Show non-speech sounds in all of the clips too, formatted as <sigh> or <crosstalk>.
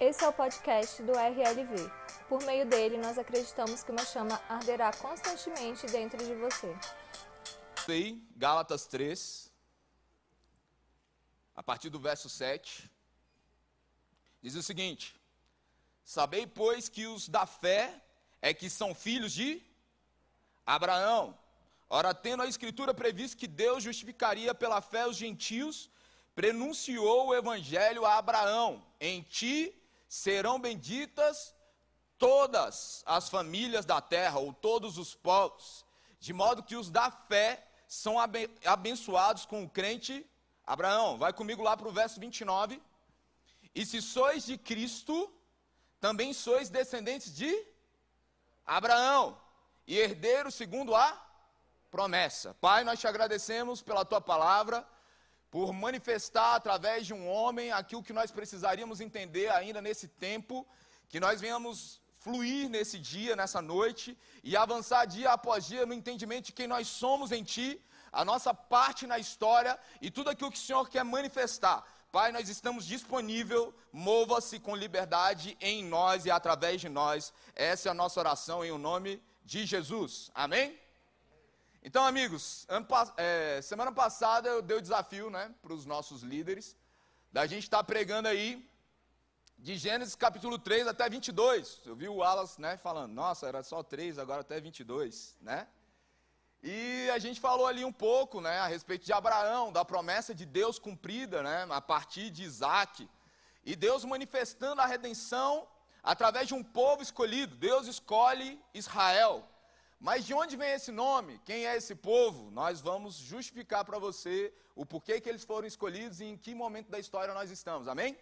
Esse é o podcast do RLV. Por meio dele, nós acreditamos que uma chama arderá constantemente dentro de você. Aí, Gálatas 3, a partir do verso 7, diz o seguinte: Sabei, pois, que os da fé é que são filhos de Abraão. Ora, tendo a Escritura previsto que Deus justificaria pela fé os gentios, prenunciou o Evangelho a Abraão: Em ti serão benditas todas as famílias da terra, ou todos os povos, de modo que os da fé são abençoados com o crente Abraão. Vai comigo lá para o verso 29. E se sois de Cristo, também sois descendentes de Abraão, e herdeiros segundo a promessa. Pai, nós te agradecemos pela tua palavra, por manifestar através de um homem aquilo que nós precisaríamos entender ainda nesse tempo, que nós venhamos fluir nesse dia, nessa noite, e avançar dia após dia no entendimento de quem nós somos em Ti, a nossa parte na história e tudo aquilo que o Senhor quer manifestar. Pai, nós estamos disponível, mova-se com liberdade em nós e através de nós. Essa é a nossa oração em o nome de Jesus. Amém? Então, amigos, é, semana passada eu dei o desafio né, para os nossos líderes da gente estar tá pregando aí de Gênesis capítulo 3 até 22. Eu vi o Wallace né, falando, nossa, era só 3, agora até 22, né? E a gente falou ali um pouco, né, a respeito de Abraão, da promessa de Deus cumprida, né, a partir de Isaac. E Deus manifestando a redenção através de um povo escolhido. Deus escolhe Israel. Mas de onde vem esse nome? Quem é esse povo? Nós vamos justificar para você o porquê que eles foram escolhidos e em que momento da história nós estamos. Amém?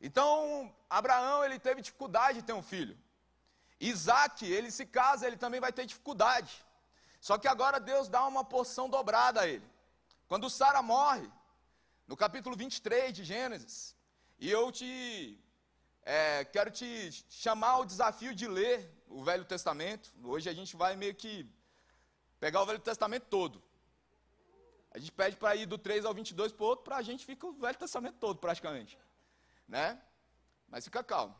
Então, Abraão, ele teve dificuldade de ter um filho. Isaac, ele se casa, ele também vai ter dificuldade. Só que agora Deus dá uma porção dobrada a ele. Quando Sara morre, no capítulo 23 de Gênesis, e eu te é, quero te chamar ao desafio de ler o Velho Testamento. Hoje a gente vai meio que pegar o Velho Testamento todo. A gente pede para ir do 3 ao 22 para o outro, para a gente fica o Velho Testamento todo praticamente. Né? Mas fica calmo.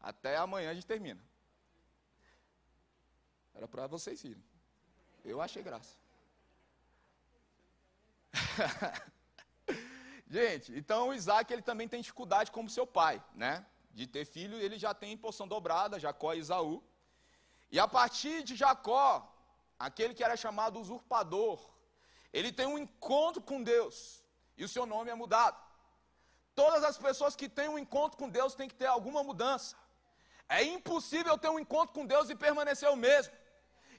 Até amanhã a gente termina. Era para vocês irem. Eu achei graça. <laughs> gente, então o Isaac ele também tem dificuldade como seu pai, né? De ter filho, ele já tem porção dobrada, Jacó e Isaú. E a partir de Jacó, aquele que era chamado usurpador, ele tem um encontro com Deus e o seu nome é mudado. Todas as pessoas que têm um encontro com Deus têm que ter alguma mudança. É impossível ter um encontro com Deus e permanecer o mesmo,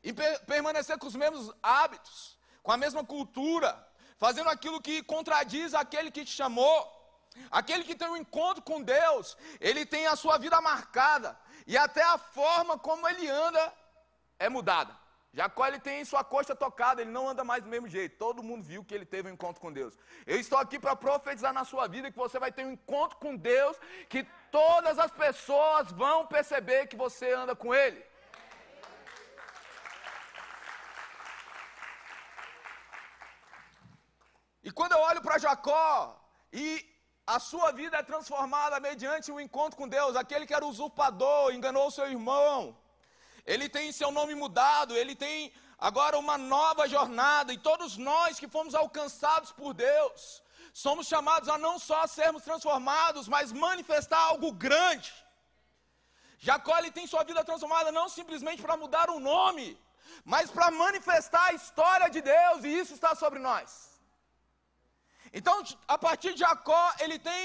e per permanecer com os mesmos hábitos, com a mesma cultura, fazendo aquilo que contradiz aquele que te chamou. Aquele que tem um encontro com Deus, ele tem a sua vida marcada, e até a forma como ele anda é mudada. Jacó ele tem sua coxa tocada, ele não anda mais do mesmo jeito. Todo mundo viu que ele teve um encontro com Deus. Eu estou aqui para profetizar na sua vida que você vai ter um encontro com Deus, que todas as pessoas vão perceber que você anda com Ele. E quando eu olho para Jacó e a sua vida é transformada mediante o um encontro com Deus. Aquele que era usurpador, enganou seu irmão. Ele tem seu nome mudado, ele tem agora uma nova jornada. E todos nós que fomos alcançados por Deus, somos chamados a não só sermos transformados, mas manifestar algo grande. Jacó ele tem sua vida transformada não simplesmente para mudar o nome, mas para manifestar a história de Deus, e isso está sobre nós. Então, a partir de Jacó, ele tem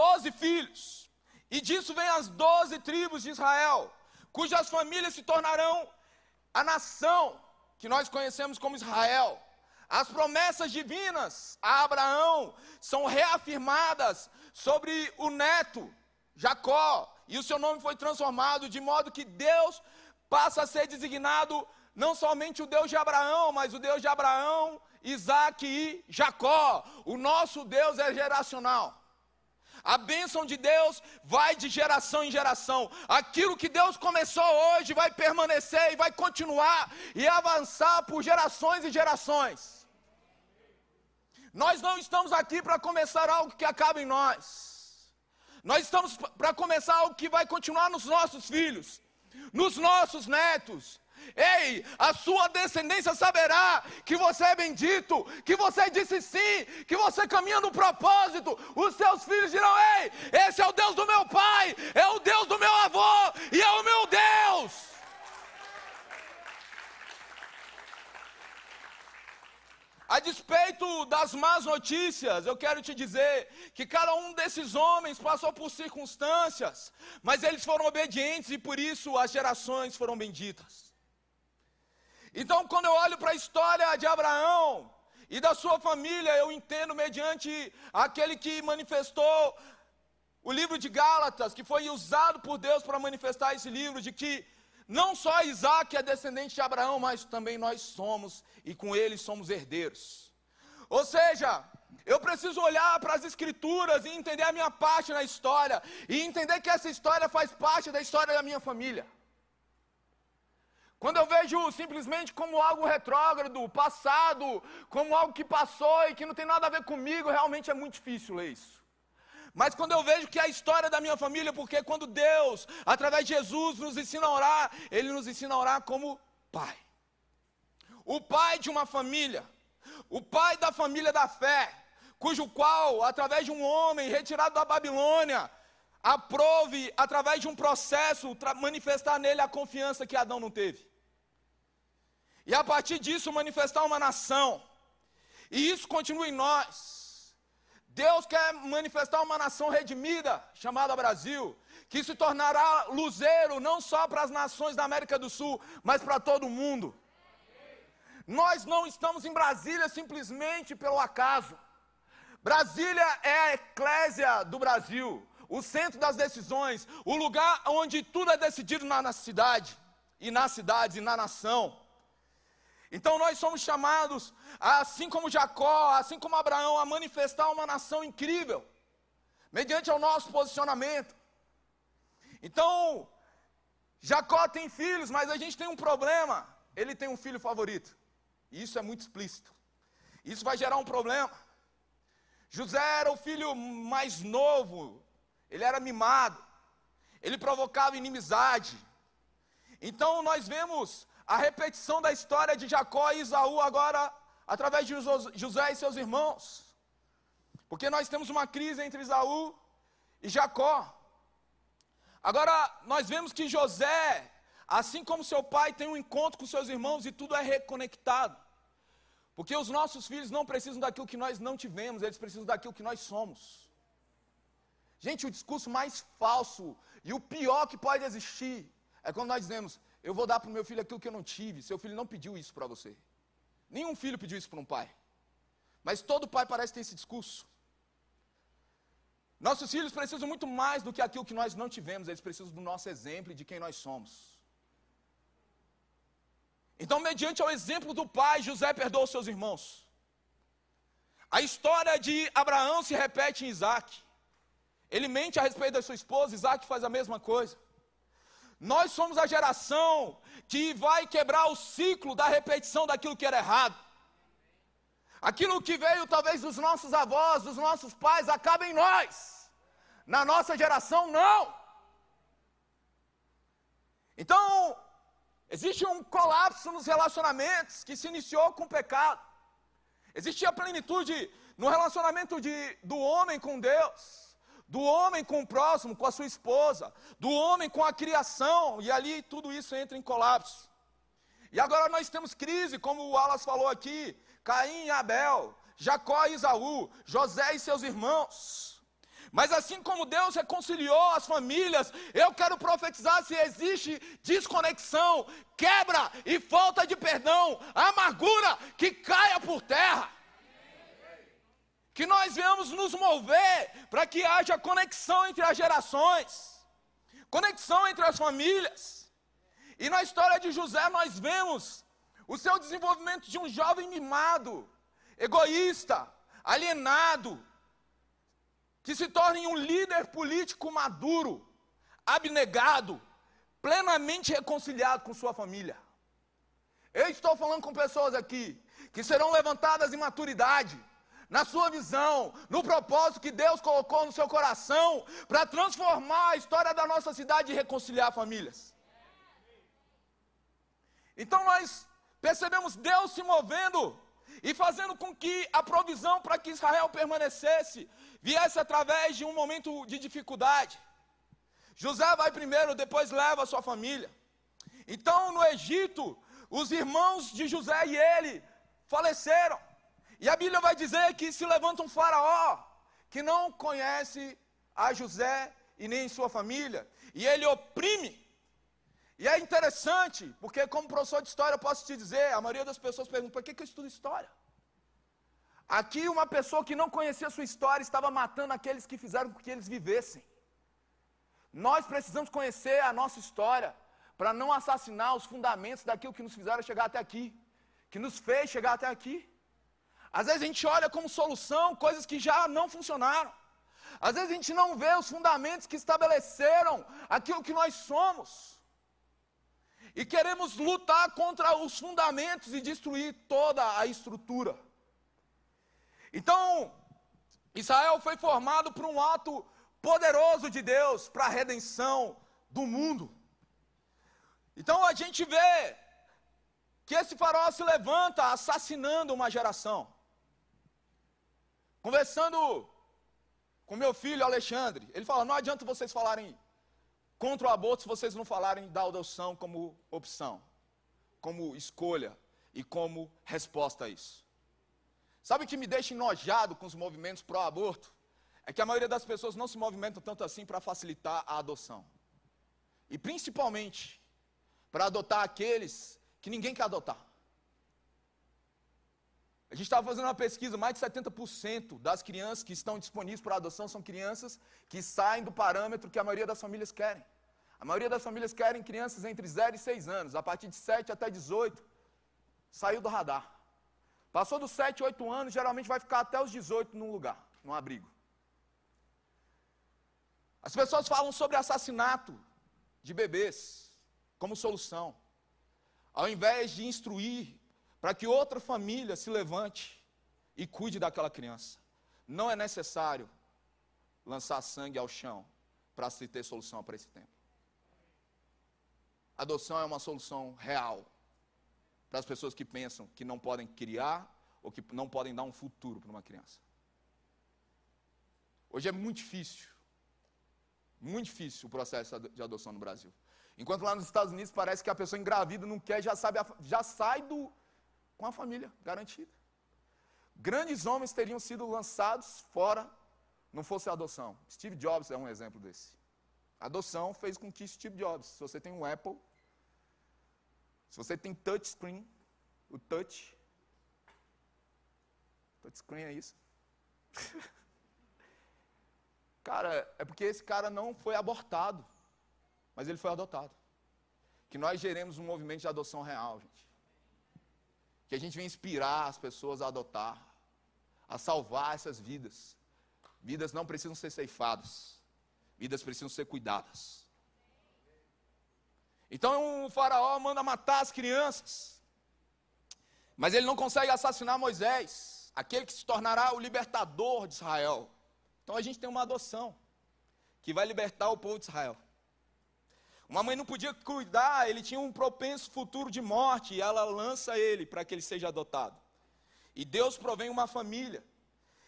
doze filhos. E disso vem as doze tribos de Israel, cujas famílias se tornarão a nação que nós conhecemos como Israel. As promessas divinas a Abraão são reafirmadas sobre o neto, Jacó, e o seu nome foi transformado, de modo que Deus passa a ser designado não somente o Deus de Abraão, mas o Deus de Abraão, Isaac e Jacó. O nosso Deus é geracional. A bênção de Deus vai de geração em geração. Aquilo que Deus começou hoje vai permanecer e vai continuar e avançar por gerações e gerações. Nós não estamos aqui para começar algo que acaba em nós. Nós estamos para começar algo que vai continuar nos nossos filhos, nos nossos netos. Ei, a sua descendência saberá que você é bendito, que você disse sim, que você caminha no propósito. Os seus filhos dirão: Ei, esse é o Deus do meu pai, é o Deus do meu avô e é o meu Deus. A despeito das más notícias, eu quero te dizer que cada um desses homens passou por circunstâncias, mas eles foram obedientes e por isso as gerações foram benditas. Então, quando eu olho para a história de Abraão e da sua família, eu entendo mediante aquele que manifestou o livro de Gálatas, que foi usado por Deus para manifestar esse livro, de que não só Isaac é descendente de Abraão, mas também nós somos, e com ele somos herdeiros. Ou seja, eu preciso olhar para as escrituras e entender a minha parte na história, e entender que essa história faz parte da história da minha família. Quando eu vejo simplesmente como algo retrógrado, passado, como algo que passou e que não tem nada a ver comigo, realmente é muito difícil ler isso. Mas quando eu vejo que a história da minha família, porque quando Deus, através de Jesus, nos ensina a orar, Ele nos ensina a orar como pai. O pai de uma família, o pai da família da fé, cujo qual, através de um homem retirado da Babilônia, aprove, através de um processo, manifestar nele a confiança que Adão não teve. E a partir disso manifestar uma nação. E isso continua em nós. Deus quer manifestar uma nação redimida, chamada Brasil, que se tornará luzeiro não só para as nações da América do Sul, mas para todo o mundo. Nós não estamos em Brasília simplesmente pelo acaso. Brasília é a eclésia do Brasil, o centro das decisões, o lugar onde tudo é decidido na, na cidade, e nas cidades, e na nação. Então nós somos chamados, assim como Jacó, assim como Abraão, a manifestar uma nação incrível, mediante o nosso posicionamento. Então, Jacó tem filhos, mas a gente tem um problema. Ele tem um filho favorito. E isso é muito explícito. Isso vai gerar um problema. José era o filho mais novo, ele era mimado, ele provocava inimizade. Então nós vemos a repetição da história de Jacó e Isaú agora através de José e seus irmãos. Porque nós temos uma crise entre Isaú e Jacó. Agora, nós vemos que José, assim como seu pai, tem um encontro com seus irmãos e tudo é reconectado. Porque os nossos filhos não precisam daquilo que nós não tivemos, eles precisam daquilo que nós somos. Gente, o discurso mais falso e o pior que pode existir é quando nós dizemos: eu vou dar para o meu filho aquilo que eu não tive. Seu filho não pediu isso para você. Nenhum filho pediu isso para um pai. Mas todo pai parece ter esse discurso. Nossos filhos precisam muito mais do que aquilo que nós não tivemos, eles precisam do nosso exemplo e de quem nós somos. Então, mediante o exemplo do pai, José perdoa os seus irmãos. A história de Abraão se repete em Isaac. Ele mente a respeito da sua esposa, Isaac faz a mesma coisa. Nós somos a geração que vai quebrar o ciclo da repetição daquilo que era errado. Aquilo que veio talvez dos nossos avós, dos nossos pais, acaba em nós. Na nossa geração, não. Então, existe um colapso nos relacionamentos que se iniciou com o pecado. Existia plenitude no relacionamento de, do homem com Deus do homem com o próximo, com a sua esposa, do homem com a criação, e ali tudo isso entra em colapso. E agora nós temos crise, como o Alas falou aqui: Caim e Abel, Jacó e Isaú, José e seus irmãos. Mas assim como Deus reconciliou as famílias, eu quero profetizar se existe desconexão, quebra e falta de perdão, amargura que caia por terra que nós venhamos nos mover para que haja conexão entre as gerações, conexão entre as famílias. E na história de José nós vemos o seu desenvolvimento de um jovem mimado, egoísta, alienado, que se torna um líder político maduro, abnegado, plenamente reconciliado com sua família. Eu estou falando com pessoas aqui que serão levantadas em maturidade, na sua visão, no propósito que Deus colocou no seu coração para transformar a história da nossa cidade e reconciliar famílias. Então nós percebemos Deus se movendo e fazendo com que a provisão para que Israel permanecesse viesse através de um momento de dificuldade. José vai primeiro, depois leva a sua família. Então, no Egito, os irmãos de José e ele faleceram. E a Bíblia vai dizer que se levanta um faraó que não conhece a José e nem sua família, e ele oprime. E é interessante, porque como professor de história eu posso te dizer, a maioria das pessoas pergunta, por que, que eu estudo história? Aqui uma pessoa que não conhecia a sua história estava matando aqueles que fizeram com que eles vivessem. Nós precisamos conhecer a nossa história para não assassinar os fundamentos daquilo que nos fizeram chegar até aqui, que nos fez chegar até aqui. Às vezes a gente olha como solução coisas que já não funcionaram. Às vezes a gente não vê os fundamentos que estabeleceram aquilo que nós somos. E queremos lutar contra os fundamentos e destruir toda a estrutura. Então, Israel foi formado por um ato poderoso de Deus para a redenção do mundo. Então a gente vê que esse farol se levanta assassinando uma geração. Conversando com meu filho Alexandre, ele fala: não adianta vocês falarem contra o aborto se vocês não falarem da adoção como opção, como escolha e como resposta a isso. Sabe o que me deixa enojado com os movimentos pró-aborto? É que a maioria das pessoas não se movimentam tanto assim para facilitar a adoção. E principalmente para adotar aqueles que ninguém quer adotar. A gente estava fazendo uma pesquisa, mais de 70% das crianças que estão disponíveis para adoção são crianças que saem do parâmetro que a maioria das famílias querem. A maioria das famílias querem crianças entre 0 e 6 anos, a partir de 7 até 18, saiu do radar. Passou dos 7, 8 anos, geralmente vai ficar até os 18 num lugar, num abrigo. As pessoas falam sobre assassinato de bebês como solução. Ao invés de instruir para que outra família se levante e cuide daquela criança. Não é necessário lançar sangue ao chão para se ter solução para esse tempo. Adoção é uma solução real para as pessoas que pensam que não podem criar ou que não podem dar um futuro para uma criança. Hoje é muito difícil, muito difícil o processo de adoção no Brasil. Enquanto lá nos Estados Unidos parece que a pessoa engravida não quer, já, sabe, já sai do, com a família garantida. Grandes homens teriam sido lançados fora, não fosse a adoção. Steve Jobs é um exemplo desse. A adoção fez com que Steve Jobs, se você tem um Apple, se você tem touchscreen, o touch, touchscreen é isso. <laughs> cara, é porque esse cara não foi abortado mas ele foi adotado. Que nós geremos um movimento de adoção real, gente. Que a gente venha inspirar as pessoas a adotar, a salvar essas vidas. Vidas não precisam ser ceifadas, vidas precisam ser cuidadas. Então o faraó manda matar as crianças, mas ele não consegue assassinar Moisés, aquele que se tornará o libertador de Israel. Então a gente tem uma adoção que vai libertar o povo de Israel. Uma mãe não podia cuidar, ele tinha um propenso futuro de morte, e ela lança ele para que ele seja adotado. E Deus provém uma família.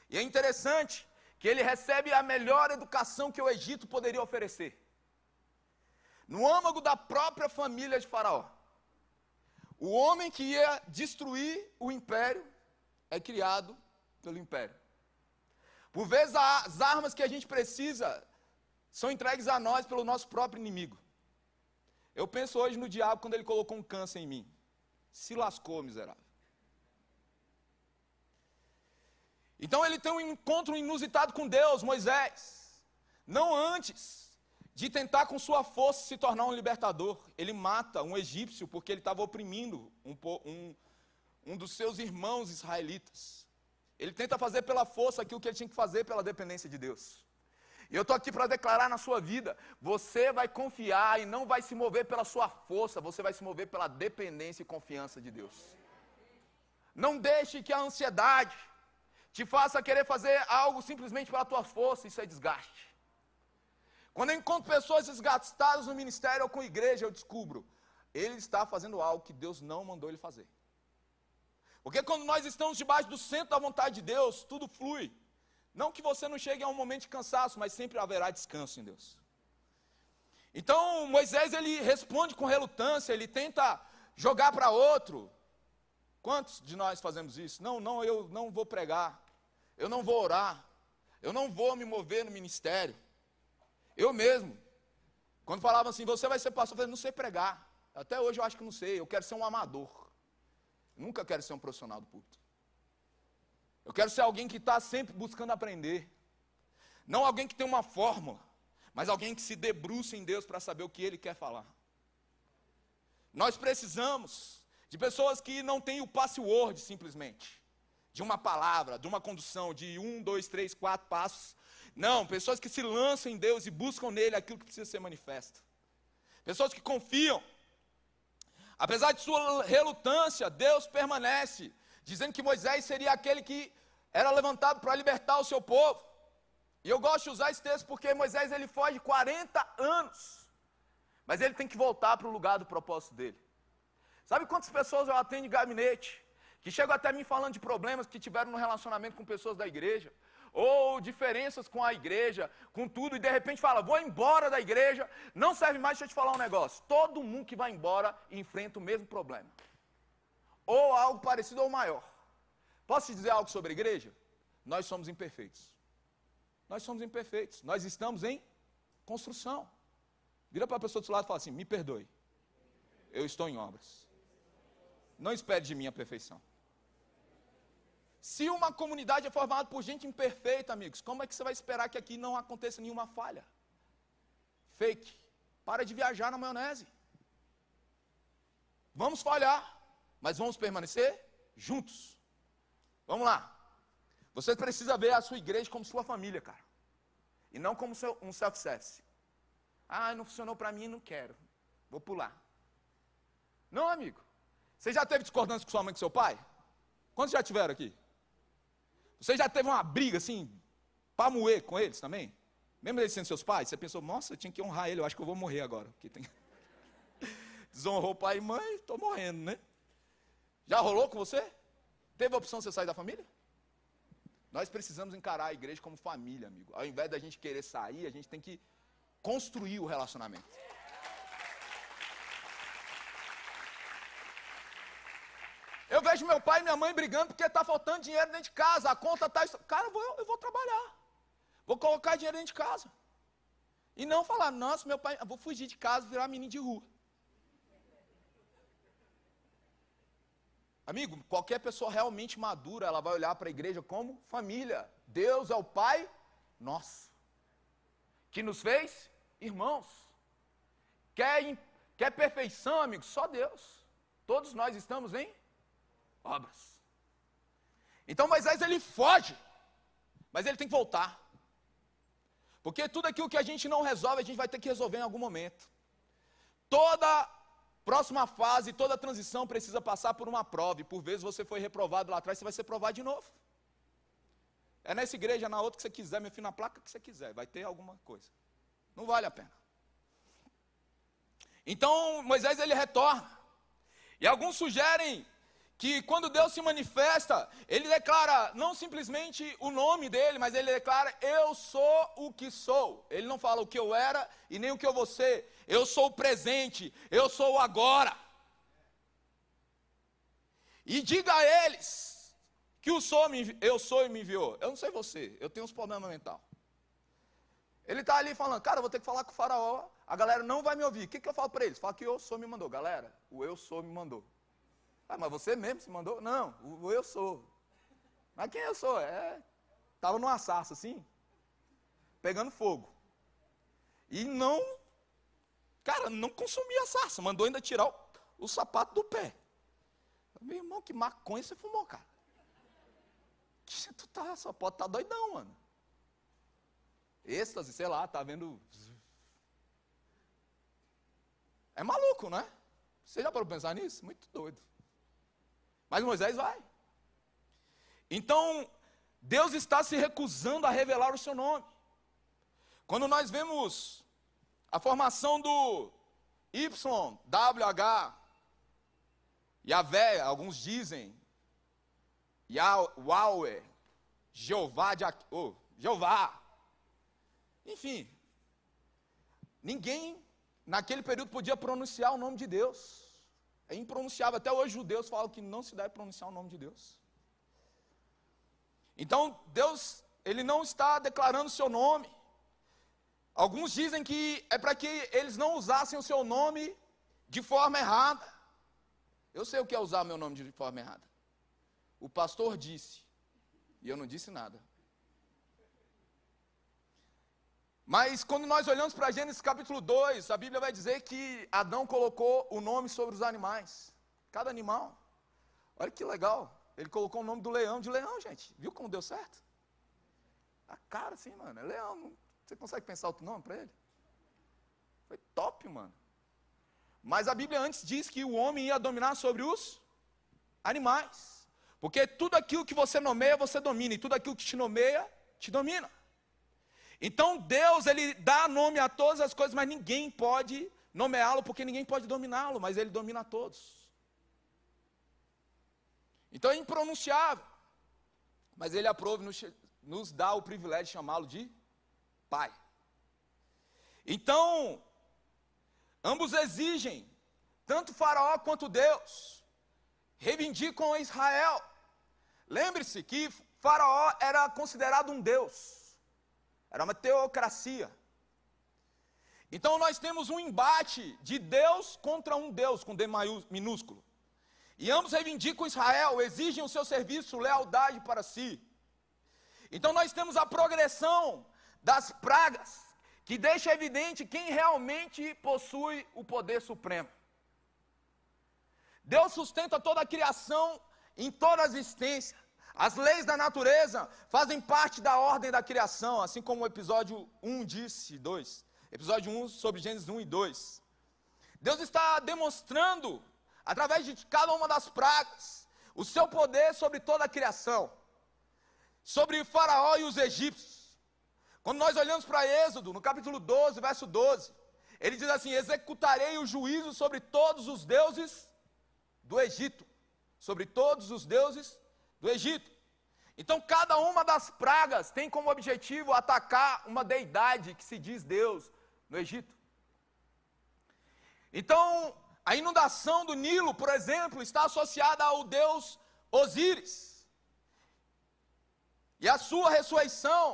E é interessante que ele recebe a melhor educação que o Egito poderia oferecer. No âmago da própria família de Faraó. O homem que ia destruir o império é criado pelo império. Por vezes as armas que a gente precisa são entregues a nós pelo nosso próprio inimigo. Eu penso hoje no diabo quando ele colocou um câncer em mim. Se lascou, miserável. Então ele tem um encontro inusitado com Deus, Moisés. Não antes de tentar com sua força se tornar um libertador. Ele mata um egípcio porque ele estava oprimindo um, um, um dos seus irmãos israelitas. Ele tenta fazer pela força aquilo que ele tinha que fazer pela dependência de Deus. E eu estou aqui para declarar na sua vida: você vai confiar e não vai se mover pela sua força, você vai se mover pela dependência e confiança de Deus. Não deixe que a ansiedade te faça querer fazer algo simplesmente pela tua força, isso é desgaste. Quando eu encontro pessoas desgastadas no ministério ou com a igreja, eu descubro, ele está fazendo algo que Deus não mandou ele fazer. Porque quando nós estamos debaixo do centro da vontade de Deus, tudo flui. Não que você não chegue a um momento de cansaço, mas sempre haverá descanso em Deus. Então Moisés ele responde com relutância, ele tenta jogar para outro. Quantos de nós fazemos isso? Não, não, eu não vou pregar, eu não vou orar, eu não vou me mover no ministério. Eu mesmo, quando falavam assim, você vai ser pastor, eu falei, não sei pregar. Até hoje eu acho que não sei, eu quero ser um amador. Nunca quero ser um profissional do púlpito. Eu quero ser alguém que está sempre buscando aprender. Não alguém que tem uma fórmula, mas alguém que se debruça em Deus para saber o que Ele quer falar. Nós precisamos de pessoas que não têm o password simplesmente, de uma palavra, de uma condução, de um, dois, três, quatro passos. Não, pessoas que se lançam em Deus e buscam nele aquilo que precisa ser manifesto. Pessoas que confiam. Apesar de sua relutância, Deus permanece dizendo que Moisés seria aquele que era levantado para libertar o seu povo. E eu gosto de usar esse texto porque Moisés ele foge 40 anos, mas ele tem que voltar para o lugar do propósito dele. Sabe quantas pessoas eu atendo em gabinete que chegam até mim falando de problemas que tiveram no relacionamento com pessoas da igreja, ou diferenças com a igreja, com tudo, e de repente fala, vou embora da igreja, não serve mais, deixa eu te falar um negócio. Todo mundo que vai embora enfrenta o mesmo problema ou algo parecido ou maior. Posso te dizer algo sobre a igreja? Nós somos imperfeitos. Nós somos imperfeitos. Nós estamos em construção. Vira para a pessoa do seu lado e fala assim: me perdoe. Eu estou em obras. Não espere de mim a perfeição. Se uma comunidade é formada por gente imperfeita, amigos, como é que você vai esperar que aqui não aconteça nenhuma falha? Fake. Para de viajar na maionese. Vamos falhar mas vamos permanecer juntos. Vamos lá. Você precisa ver a sua igreja como sua família, cara. E não como um self-service. Ah, não funcionou para mim, não quero. Vou pular. Não, amigo. Você já teve discordância com sua mãe e com seu pai? Quantos já tiveram aqui? Você já teve uma briga assim, para moer com eles também? Mesmo eles sendo seus pais? Você pensou, nossa, eu tinha que honrar ele, eu acho que eu vou morrer agora. Tem... <laughs> Desonrou pai e mãe, estou morrendo, né? Já rolou com você? Teve a opção de você sair da família? Nós precisamos encarar a igreja como família, amigo. Ao invés da gente querer sair, a gente tem que construir o relacionamento. Eu vejo meu pai e minha mãe brigando porque está faltando dinheiro dentro de casa. A conta está. Cara, eu vou, eu vou trabalhar. Vou colocar dinheiro dentro de casa. E não falar, nossa, meu pai, vou fugir de casa, virar menino de rua. Amigo, qualquer pessoa realmente madura, ela vai olhar para a igreja como família. Deus é o Pai nosso, que nos fez irmãos. Quer, quer perfeição, amigo? Só Deus. Todos nós estamos em obras. Então Moisés ele foge, mas ele tem que voltar. Porque tudo aquilo que a gente não resolve, a gente vai ter que resolver em algum momento. Toda Próxima fase, toda transição precisa passar por uma prova, e por vezes você foi reprovado lá atrás, você vai ser provado de novo. É nessa igreja, na outra que você quiser, meu filho, na placa que você quiser, vai ter alguma coisa. Não vale a pena. Então, Moisés ele retorna. E alguns sugerem que quando Deus se manifesta, ele declara não simplesmente o nome dele, mas ele declara: Eu sou o que sou. Ele não fala o que eu era e nem o que eu vou ser. Eu sou o presente, eu sou o agora. E diga a eles que o sou, eu sou e me enviou. Eu não sei você, eu tenho uns problemas mental. Ele está ali falando, cara, vou ter que falar com o faraó, a galera não vai me ouvir. O que, que eu falo para eles? Fala que eu sou me mandou. Galera, o eu sou me mandou. Ah, mas você mesmo se mandou? Não, eu sou. Mas quem eu sou? É. Estava numa sarça assim, pegando fogo. E não, cara, não consumia a sarça, mandou ainda tirar o, o sapato do pé. Meu irmão, que maconha você fumou, cara. Que tu tá, só pode estar tá doidão, mano. Êxtase, sei lá, tá vendo. É maluco, né? Você já parou pensar nisso? Muito doido. Mas Moisés vai. Então, Deus está se recusando a revelar o seu nome. Quando nós vemos a formação do YWH, Yahvé, alguns dizem, Yahweh, Jeová, de, oh, Jeová. Enfim, ninguém naquele período podia pronunciar o nome de Deus. É impronunciável. Até hoje judeus falam que não se deve pronunciar o nome de Deus. Então, Deus, ele não está declarando o seu nome. Alguns dizem que é para que eles não usassem o seu nome de forma errada. Eu sei o que é usar meu nome de forma errada. O pastor disse, e eu não disse nada. Mas quando nós olhamos para Gênesis capítulo 2, a Bíblia vai dizer que Adão colocou o nome sobre os animais. Cada animal. Olha que legal. Ele colocou o nome do leão de leão, gente. Viu como deu certo? A cara assim, mano. É leão. Você consegue pensar outro nome para ele? Foi top, mano. Mas a Bíblia antes diz que o homem ia dominar sobre os animais. Porque tudo aquilo que você nomeia, você domina. E tudo aquilo que te nomeia, te domina. Então Deus, ele dá nome a todas as coisas, mas ninguém pode nomeá-lo, porque ninguém pode dominá-lo, mas ele domina a todos. Então é impronunciável. Mas ele aprove, nos, nos dá o privilégio de chamá-lo de Pai. Então, ambos exigem, tanto Faraó quanto Deus, reivindicam Israel. Lembre-se que Faraó era considerado um Deus, era uma teocracia. Então nós temos um embate de Deus contra um Deus, com D minúsculo. E ambos reivindicam Israel, exigem o seu serviço, lealdade para si. Então nós temos a progressão das pragas, que deixa evidente quem realmente possui o poder supremo. Deus sustenta toda a criação em toda a existência. As leis da natureza fazem parte da ordem da criação, assim como o episódio 1 disse, 2. Episódio 1 sobre Gênesis 1 e 2. Deus está demonstrando através de cada uma das pragas, o seu poder sobre toda a criação, sobre Faraó e os egípcios. Quando nós olhamos para Êxodo, no capítulo 12, verso 12, ele diz assim: Executarei o juízo sobre todos os deuses do Egito. Sobre todos os deuses do Egito. Então, cada uma das pragas tem como objetivo atacar uma deidade que se diz Deus no Egito. Então, a inundação do Nilo, por exemplo, está associada ao deus Osíris. E a sua ressurreição,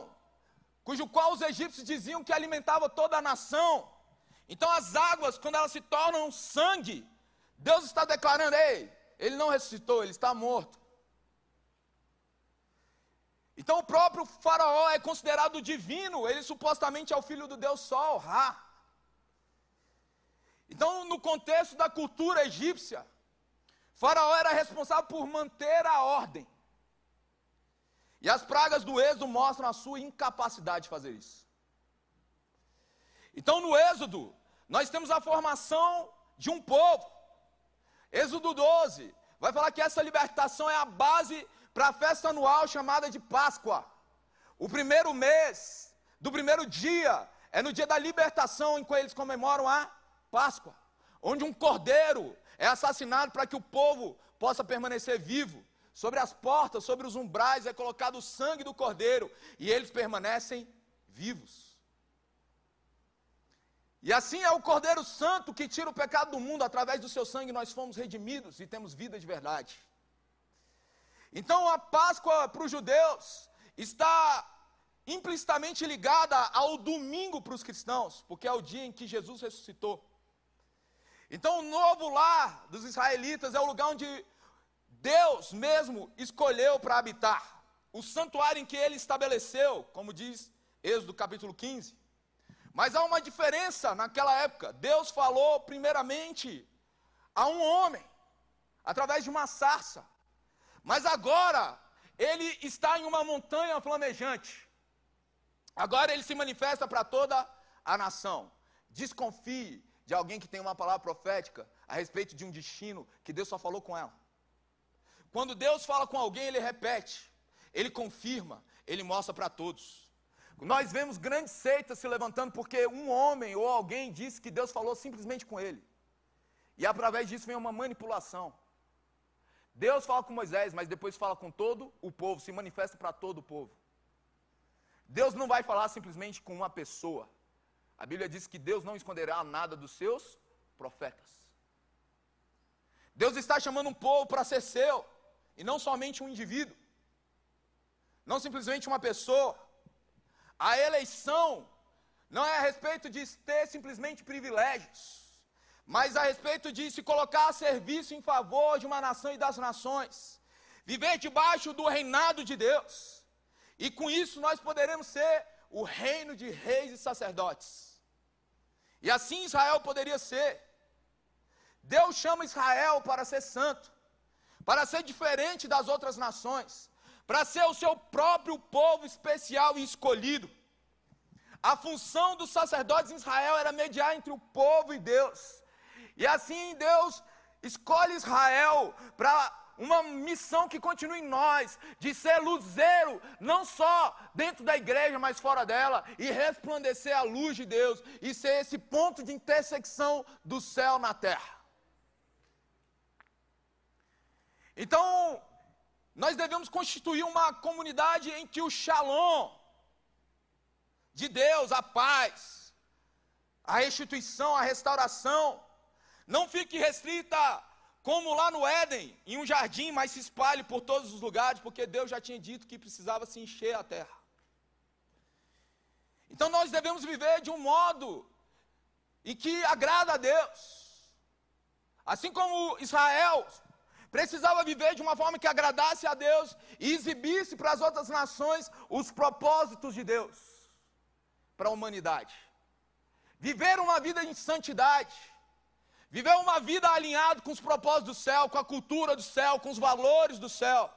cujo qual os egípcios diziam que alimentava toda a nação. Então as águas, quando elas se tornam sangue, Deus está declarando: ei, ele não ressuscitou, ele está morto. Então o próprio Faraó é considerado divino, ele supostamente é o filho do Deus Sol, Ra. Então, no contexto da cultura egípcia, Faraó era responsável por manter a ordem. E as pragas do Êxodo mostram a sua incapacidade de fazer isso. Então, no Êxodo, nós temos a formação de um povo. Êxodo 12 vai falar que essa libertação é a base para a festa anual chamada de Páscoa. O primeiro mês do primeiro dia é no dia da libertação em que eles comemoram a Páscoa, onde um cordeiro é assassinado para que o povo possa permanecer vivo. Sobre as portas, sobre os umbrais é colocado o sangue do cordeiro e eles permanecem vivos. E assim é o Cordeiro Santo que tira o pecado do mundo, através do seu sangue nós fomos redimidos e temos vida de verdade. Então a Páscoa para os judeus está implicitamente ligada ao domingo para os cristãos, porque é o dia em que Jesus ressuscitou. Então, o novo lar dos israelitas é o lugar onde Deus mesmo escolheu para habitar. O santuário em que ele estabeleceu, como diz Êxodo capítulo 15. Mas há uma diferença naquela época. Deus falou primeiramente a um homem, através de uma sarça. Mas agora, ele está em uma montanha flamejante. Agora ele se manifesta para toda a nação. Desconfie, de alguém que tem uma palavra profética a respeito de um destino que Deus só falou com ela. Quando Deus fala com alguém, ele repete. ele confirma, ele mostra para todos. Nós vemos grandes seitas se levantando porque um homem ou alguém disse que Deus falou simplesmente com ele. E através disso vem uma manipulação. Deus fala com Moisés, mas depois fala com todo o povo, se manifesta para todo o povo. Deus não vai falar simplesmente com uma pessoa. A Bíblia diz que Deus não esconderá nada dos seus profetas. Deus está chamando um povo para ser seu, e não somente um indivíduo, não simplesmente uma pessoa. A eleição não é a respeito de ter simplesmente privilégios mas a respeito de se colocar a serviço em favor de uma nação e das nações, viver debaixo do reinado de Deus, e com isso nós poderemos ser o reino de reis e sacerdotes. E assim Israel poderia ser. Deus chama Israel para ser santo, para ser diferente das outras nações, para ser o seu próprio povo especial e escolhido. A função dos sacerdotes em Israel era mediar entre o povo e Deus. E assim Deus escolhe Israel para uma missão que continue em nós, de ser luzeiro, não só dentro da igreja, mas fora dela, e resplandecer a luz de Deus, e ser esse ponto de intersecção do céu na terra. Então, nós devemos constituir uma comunidade em que o shalom de Deus, a paz, a restituição, a restauração, não fique restrita como lá no Éden, em um jardim, mas se espalhe por todos os lugares, porque Deus já tinha dito que precisava se encher a terra. Então nós devemos viver de um modo em que agrada a Deus. Assim como Israel precisava viver de uma forma que agradasse a Deus e exibisse para as outras nações os propósitos de Deus para a humanidade. Viver uma vida em santidade Viver uma vida alinhada com os propósitos do céu, com a cultura do céu, com os valores do céu.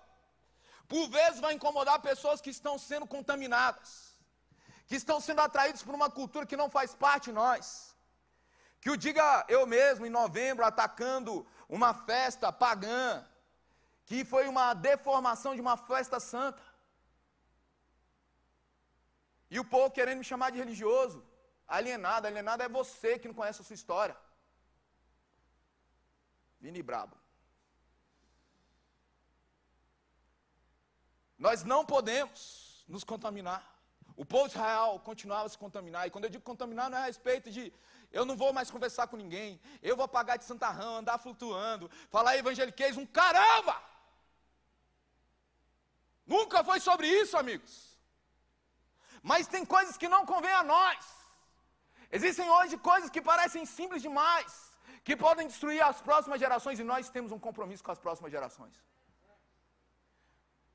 Por vezes vai incomodar pessoas que estão sendo contaminadas, que estão sendo atraídas por uma cultura que não faz parte de nós. Que o diga eu mesmo, em novembro, atacando uma festa pagã, que foi uma deformação de uma festa santa. E o povo querendo me chamar de religioso, alienado. Alienado é você que não conhece a sua história. Vini brabo. Nós não podemos nos contaminar. O povo de Israel continuava a se contaminar. E quando eu digo contaminar, não é a respeito de eu não vou mais conversar com ninguém, eu vou pagar de santarrão, andar flutuando, falar evangeliquez, um caramba! Nunca foi sobre isso, amigos. Mas tem coisas que não convêm a nós. Existem hoje coisas que parecem simples demais que podem destruir as próximas gerações e nós temos um compromisso com as próximas gerações.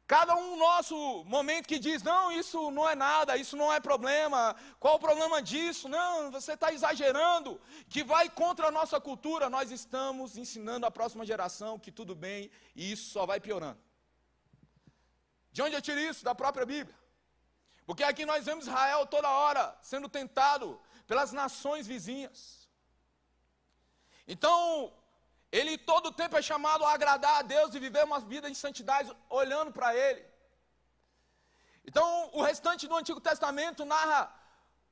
Cada um nosso momento que diz, não, isso não é nada, isso não é problema, qual o problema disso? Não, você está exagerando, que vai contra a nossa cultura, nós estamos ensinando a próxima geração que tudo bem e isso só vai piorando. De onde eu tiro isso? Da própria Bíblia. Porque aqui nós vemos Israel toda hora sendo tentado pelas nações vizinhas. Então, ele todo tempo é chamado a agradar a Deus e viver uma vida de santidade olhando para Ele. Então, o restante do Antigo Testamento narra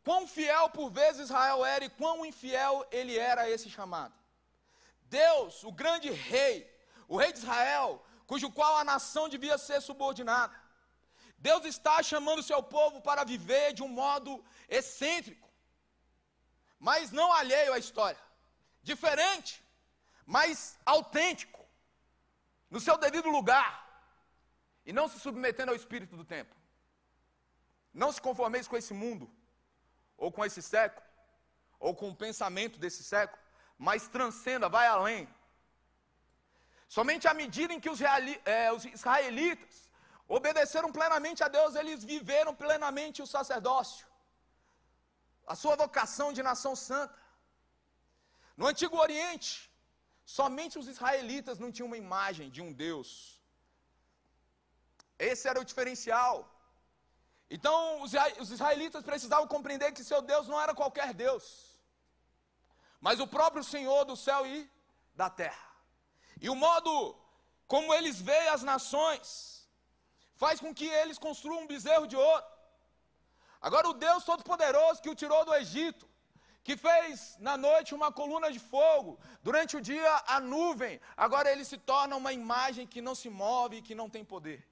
quão fiel por vezes Israel era e quão infiel ele era a esse chamado. Deus, o grande rei, o rei de Israel, cujo qual a nação devia ser subordinada. Deus está chamando seu povo para viver de um modo excêntrico, mas não alheio à história diferente, mas autêntico, no seu devido lugar, e não se submetendo ao espírito do tempo. Não se conformeis com esse mundo, ou com esse século, ou com o pensamento desse século, mas transcenda, vai além. Somente à medida em que os, é, os israelitas obedeceram plenamente a Deus, eles viveram plenamente o sacerdócio, a sua vocação de nação santa. No Antigo Oriente, somente os israelitas não tinham uma imagem de um Deus. Esse era o diferencial. Então, os israelitas precisavam compreender que seu Deus não era qualquer Deus, mas o próprio Senhor do céu e da terra. E o modo como eles veem as nações faz com que eles construam um bezerro de ouro. Agora, o Deus Todo-Poderoso que o tirou do Egito, que fez na noite uma coluna de fogo, durante o dia a nuvem, agora ele se torna uma imagem que não se move e que não tem poder.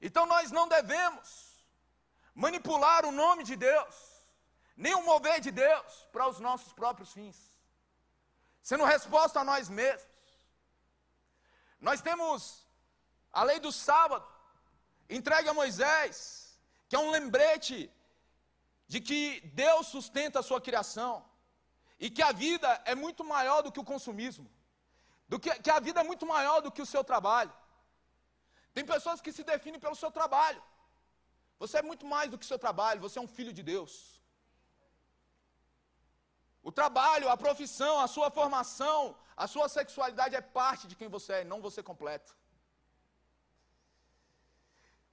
Então nós não devemos manipular o nome de Deus, nem o mover de Deus para os nossos próprios fins, sendo resposta a nós mesmos. Nós temos a lei do sábado, entregue a Moisés, que é um lembrete de que Deus sustenta a sua criação e que a vida é muito maior do que o consumismo, do que, que a vida é muito maior do que o seu trabalho. Tem pessoas que se definem pelo seu trabalho. Você é muito mais do que seu trabalho, você é um filho de Deus. O trabalho, a profissão, a sua formação, a sua sexualidade é parte de quem você é, não você completo.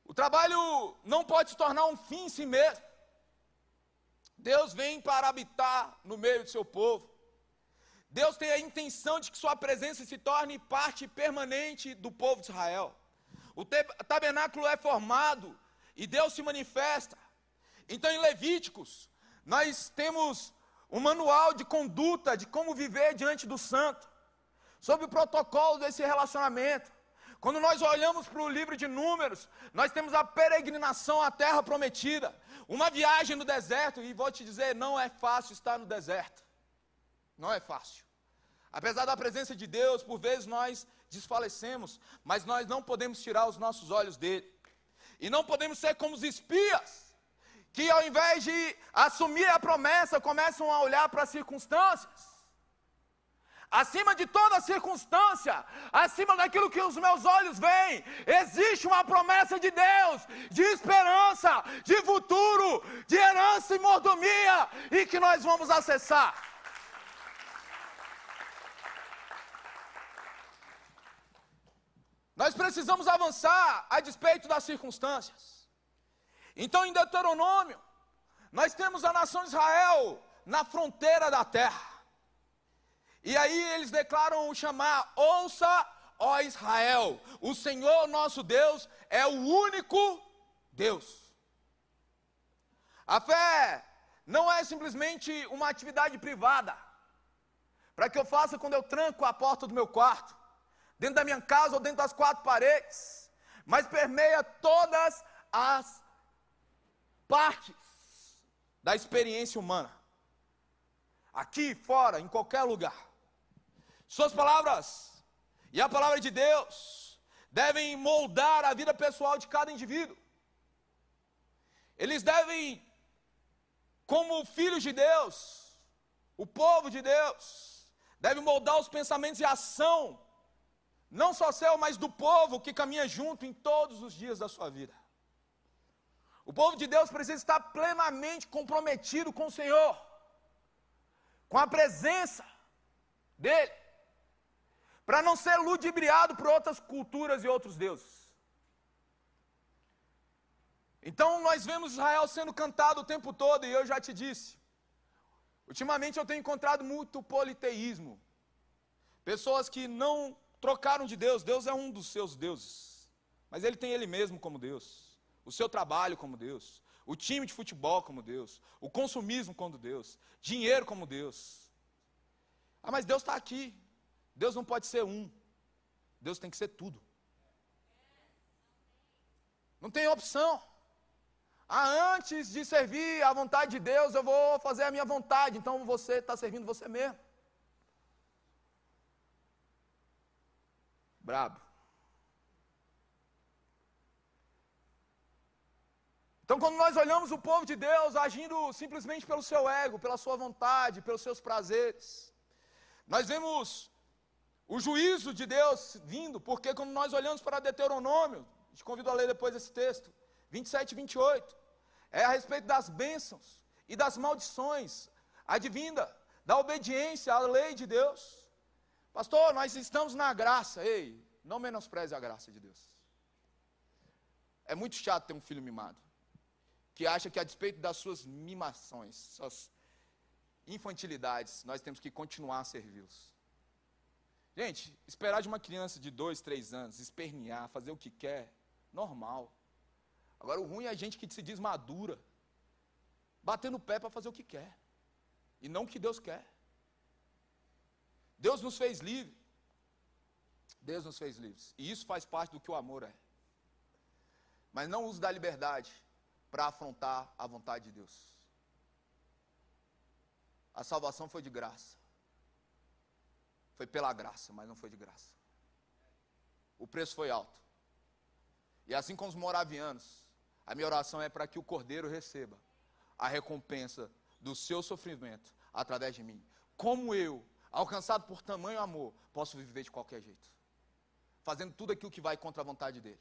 O trabalho não pode se tornar um fim em si mesmo. Deus vem para habitar no meio do seu povo. Deus tem a intenção de que sua presença se torne parte permanente do povo de Israel. O tabernáculo é formado e Deus se manifesta. Então, em Levíticos, nós temos um manual de conduta de como viver diante do santo, sobre o protocolo desse relacionamento. Quando nós olhamos para o livro de Números, nós temos a peregrinação à terra prometida, uma viagem no deserto, e vou te dizer, não é fácil estar no deserto. Não é fácil. Apesar da presença de Deus, por vezes nós desfalecemos, mas nós não podemos tirar os nossos olhos dele. E não podemos ser como os espias, que ao invés de assumir a promessa, começam a olhar para as circunstâncias acima de toda circunstância, acima daquilo que os meus olhos veem, existe uma promessa de Deus, de esperança, de futuro, de herança e mordomia, e que nós vamos acessar. Nós precisamos avançar a despeito das circunstâncias. Então, em Deuteronômio, nós temos a nação de Israel na fronteira da terra. E aí eles declaram o chamar: ouça, ó Israel, o Senhor nosso Deus é o único Deus. A fé não é simplesmente uma atividade privada, para que eu faça quando eu tranco a porta do meu quarto, dentro da minha casa ou dentro das quatro paredes, mas permeia todas as partes da experiência humana. Aqui, fora, em qualquer lugar. Suas palavras e a palavra de Deus devem moldar a vida pessoal de cada indivíduo. Eles devem, como filhos de Deus, o povo de Deus, deve moldar os pensamentos e ação, não só seu, mas do povo que caminha junto em todos os dias da sua vida. O povo de Deus precisa estar plenamente comprometido com o Senhor, com a presença dEle para não ser ludibriado por outras culturas e outros deuses. Então nós vemos Israel sendo cantado o tempo todo, e eu já te disse. Ultimamente eu tenho encontrado muito politeísmo. Pessoas que não trocaram de Deus, Deus é um dos seus deuses. Mas ele tem ele mesmo como Deus, o seu trabalho como Deus, o time de futebol como Deus, o consumismo como Deus, dinheiro como Deus. Ah, mas Deus está aqui. Deus não pode ser um. Deus tem que ser tudo. Não tem opção. Ah, antes de servir a vontade de Deus, eu vou fazer a minha vontade. Então você está servindo você mesmo. Brabo. Então, quando nós olhamos o povo de Deus agindo simplesmente pelo seu ego, pela sua vontade, pelos seus prazeres, nós vemos o juízo de Deus vindo, porque quando nós olhamos para Deuteronômio, te convido a ler depois esse texto, 27 e 28, é a respeito das bênçãos e das maldições, advinda da obediência à lei de Deus. Pastor, nós estamos na graça, ei, não menospreze a graça de Deus. É muito chato ter um filho mimado, que acha que a despeito das suas mimações, suas infantilidades, nós temos que continuar a servi-los. Gente, esperar de uma criança de dois, três anos, espernear, fazer o que quer, normal. Agora, o ruim é a gente que se diz madura, batendo o pé para fazer o que quer, e não o que Deus quer. Deus nos fez livre. Deus nos fez livres. E isso faz parte do que o amor é. Mas não use da liberdade para afrontar a vontade de Deus. A salvação foi de graça. Foi pela graça, mas não foi de graça. O preço foi alto. E assim como os moravianos, a minha oração é para que o Cordeiro receba a recompensa do seu sofrimento através de mim. Como eu, alcançado por tamanho amor, posso viver de qualquer jeito, fazendo tudo aquilo que vai contra a vontade dele.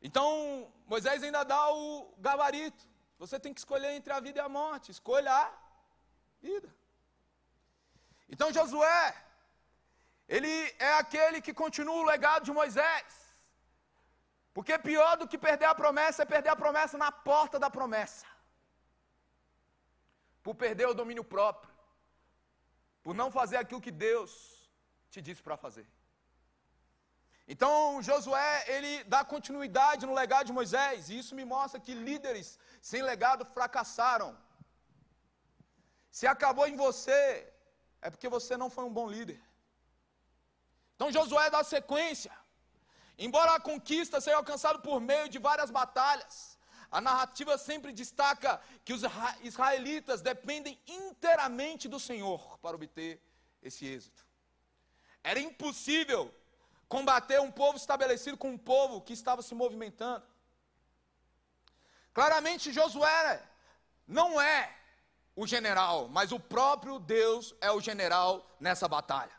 Então, Moisés ainda dá o gabarito. Você tem que escolher entre a vida e a morte. Escolha a vida. Então, Josué, ele é aquele que continua o legado de Moisés. Porque pior do que perder a promessa é perder a promessa na porta da promessa. Por perder o domínio próprio. Por não fazer aquilo que Deus te disse para fazer. Então, Josué, ele dá continuidade no legado de Moisés, e isso me mostra que líderes sem legado fracassaram. Se acabou em você, é porque você não foi um bom líder. Então Josué dá sequência. Embora a conquista seja alcançada por meio de várias batalhas, a narrativa sempre destaca que os israelitas dependem inteiramente do Senhor para obter esse êxito. Era impossível combater um povo estabelecido com um povo que estava se movimentando. Claramente, Josué não é o general, mas o próprio Deus é o general nessa batalha.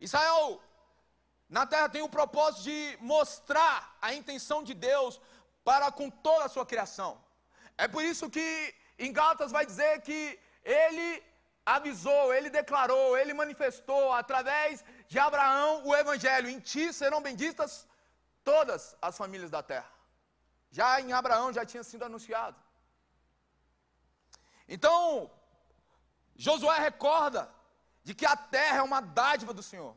Israel na terra tem o propósito de mostrar a intenção de Deus para com toda a sua criação. É por isso que em Gálatas vai dizer que ele avisou, ele declarou, ele manifestou através de Abraão o evangelho. Em ti serão benditas todas as famílias da terra. Já em Abraão já tinha sido anunciado. Então, Josué recorda de que a terra é uma dádiva do Senhor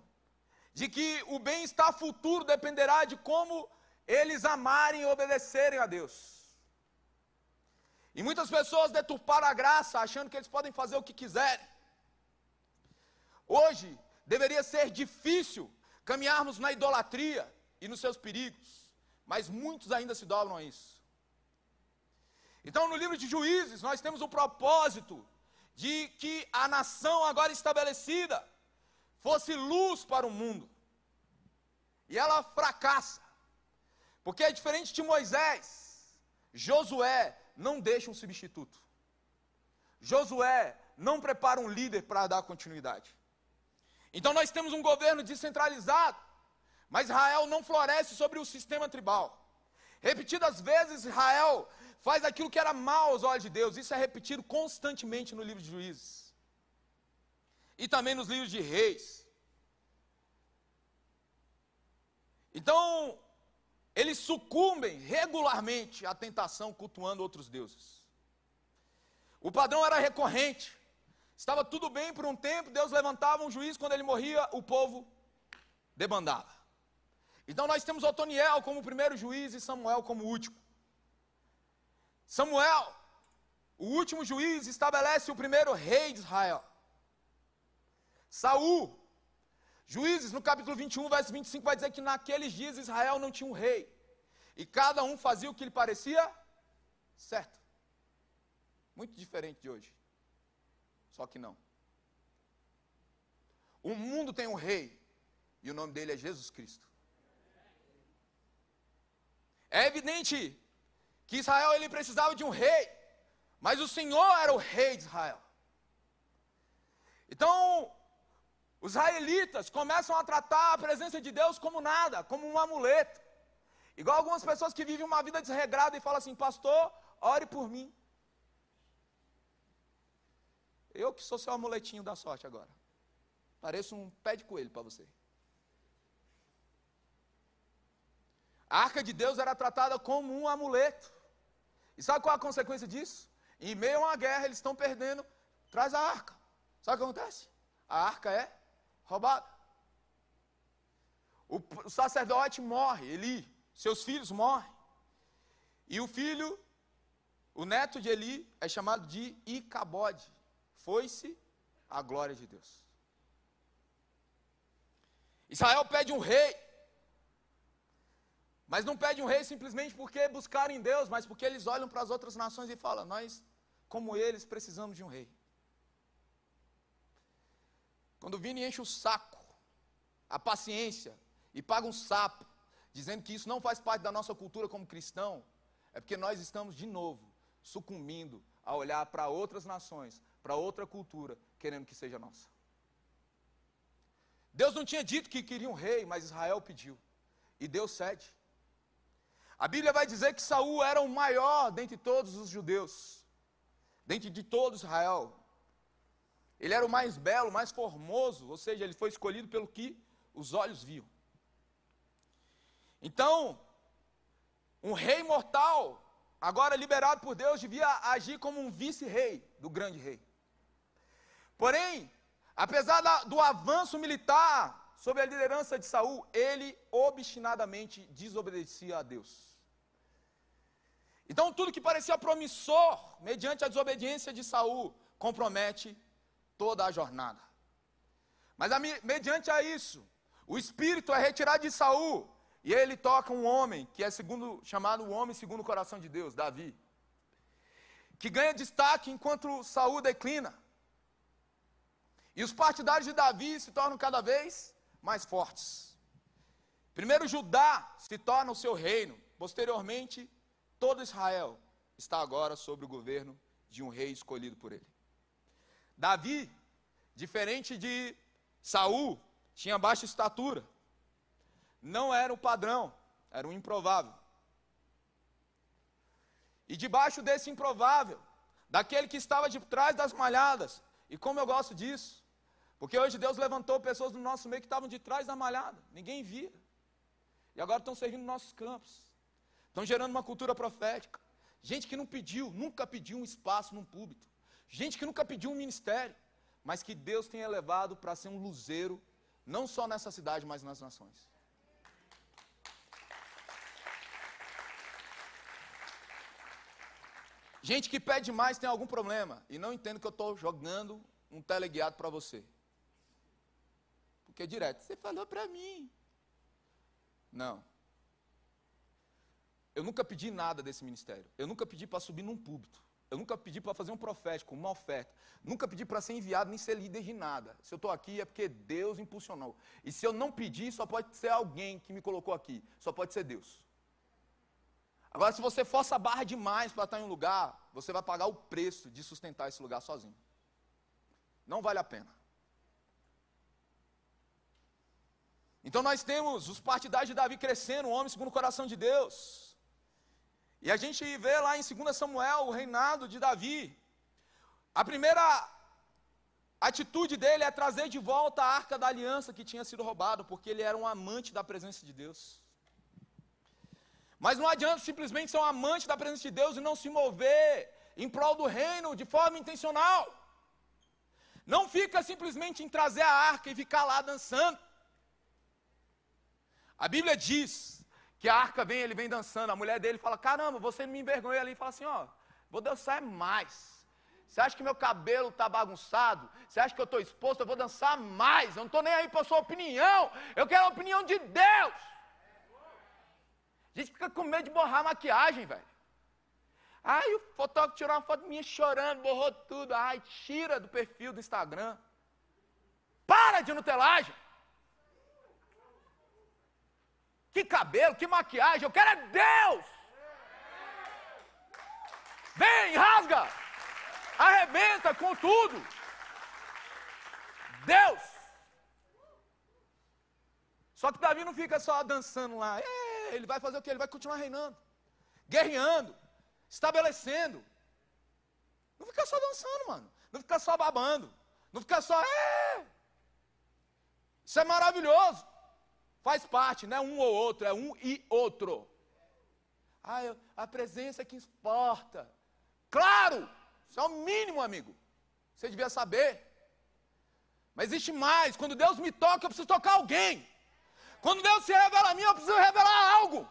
de que o bem-estar futuro dependerá de como eles amarem e obedecerem a Deus. E muitas pessoas deturparam a graça, achando que eles podem fazer o que quiserem. Hoje, deveria ser difícil caminharmos na idolatria e nos seus perigos, mas muitos ainda se dobram a isso. Então, no livro de Juízes, nós temos o propósito de que a nação agora estabelecida fosse luz para o mundo. E ela fracassa. Porque é diferente de Moisés, Josué não deixa um substituto. Josué não prepara um líder para dar continuidade. Então nós temos um governo descentralizado, mas Israel não floresce sobre o sistema tribal. Repetidas vezes Israel faz aquilo que era mal aos olhos de Deus. Isso é repetido constantemente no livro de Juízes e também nos livros de reis. Então, eles sucumbem regularmente à tentação cultuando outros deuses. O padrão era recorrente. Estava tudo bem por um tempo, Deus levantava um juiz, quando ele morria, o povo debandava. Então nós temos Otoniel como primeiro juiz e Samuel como último. Samuel, o último juiz, estabelece o primeiro rei de Israel. Saul, Juízes, no capítulo 21, verso 25, vai dizer que naqueles dias Israel não tinha um rei. E cada um fazia o que lhe parecia certo. Muito diferente de hoje. Só que não. O mundo tem um rei. E o nome dele é Jesus Cristo. É evidente que Israel ele precisava de um rei. Mas o Senhor era o rei de Israel. Então, os israelitas começam a tratar a presença de Deus como nada, como um amuleto. Igual algumas pessoas que vivem uma vida desregrada e falam assim: Pastor, ore por mim. Eu que sou seu amuletinho da sorte agora. Pareço um pé de coelho para você. A arca de Deus era tratada como um amuleto. E sabe qual é a consequência disso? Em meio a uma guerra, eles estão perdendo, traz a arca. Sabe o que acontece? A arca é roubada. o, o sacerdote morre, Eli, seus filhos morrem. E o filho, o neto de Eli, é chamado de Icabode. Foi-se a glória de Deus. Israel pede um rei. Mas não pede um rei simplesmente porque buscarem Deus, mas porque eles olham para as outras nações e falam: Nós, como eles, precisamos de um rei. Quando o Vini enche o saco, a paciência, e paga um sapo, dizendo que isso não faz parte da nossa cultura como cristão, é porque nós estamos de novo sucumbindo a olhar para outras nações, para outra cultura, querendo que seja nossa. Deus não tinha dito que queria um rei, mas Israel pediu. E Deus cede. A Bíblia vai dizer que Saul era o maior dentre todos os judeus, dentre de todo Israel. Ele era o mais belo, mais formoso, ou seja, ele foi escolhido pelo que os olhos viam. Então, um rei mortal, agora liberado por Deus, devia agir como um vice-rei do grande rei. Porém, apesar da, do avanço militar sob a liderança de Saul, ele obstinadamente desobedecia a Deus. Então, tudo que parecia promissor, mediante a desobediência de Saul, compromete toda a jornada. Mas a, mediante a isso, o espírito é retirado de Saul e ele toca um homem que é segundo chamado o homem segundo o coração de Deus, Davi, que ganha destaque enquanto Saul declina. E os partidários de Davi se tornam cada vez mais fortes. Primeiro Judá se torna o seu reino, posteriormente todo Israel está agora sob o governo de um rei escolhido por ele. Davi, diferente de Saul, tinha baixa estatura. Não era o padrão, era um improvável. E debaixo desse improvável, daquele que estava de trás das malhadas, e como eu gosto disso, porque hoje Deus levantou pessoas no nosso meio que estavam de trás da malhada, ninguém via. E agora estão servindo nossos campos, estão gerando uma cultura profética. Gente que não pediu, nunca pediu um espaço num púlpito. Gente que nunca pediu um ministério, mas que Deus tem elevado para ser um luzeiro não só nessa cidade, mas nas nações. Gente que pede mais tem algum problema e não entende que eu estou jogando um teleguiado para você. Porque direto, você falou para mim. Não. Eu nunca pedi nada desse ministério. Eu nunca pedi para subir num púlpito. Eu nunca pedi para fazer um profético, uma oferta. Nunca pedi para ser enviado nem ser líder de nada. Se eu estou aqui é porque Deus impulsionou. E se eu não pedir, só pode ser alguém que me colocou aqui. Só pode ser Deus. Agora, se você força a barra demais para estar em um lugar, você vai pagar o preço de sustentar esse lugar sozinho. Não vale a pena. Então nós temos os partidários de Davi crescendo, o homem segundo o coração de Deus. E a gente vê lá em 2 Samuel o reinado de Davi. A primeira atitude dele é trazer de volta a arca da aliança que tinha sido roubado, porque ele era um amante da presença de Deus. Mas não adianta simplesmente ser um amante da presença de Deus e não se mover em prol do reino de forma intencional. Não fica simplesmente em trazer a arca e ficar lá dançando. A Bíblia diz que a arca vem, ele vem dançando. A mulher dele fala: Caramba, você me envergonha ali. E fala assim: Ó, vou dançar mais. Você acha que meu cabelo está bagunçado? Você acha que eu estou exposto? Eu vou dançar mais. Eu não estou nem aí para a sua opinião. Eu quero a opinião de Deus. A gente fica com medo de borrar a maquiagem, velho. Ai, o fotógrafo tirou uma foto minha chorando, borrou tudo. Ai, tira do perfil do Instagram. Para de nutelagem. Que cabelo, que maquiagem, eu quero é Deus. Vem, rasga, arrebenta com tudo. Deus. Só que Davi não fica só dançando lá. É, ele vai fazer o que? Ele vai continuar reinando, guerreando, estabelecendo. Não fica só dançando, mano. Não fica só babando. Não fica só. É. Isso é maravilhoso. Faz parte, não é um ou outro, é um e outro. Ah, eu, a presença que importa. Claro! Isso é o mínimo, amigo. Você devia saber. Mas existe mais. Quando Deus me toca, eu preciso tocar alguém. Quando Deus se revela a mim, eu preciso revelar algo.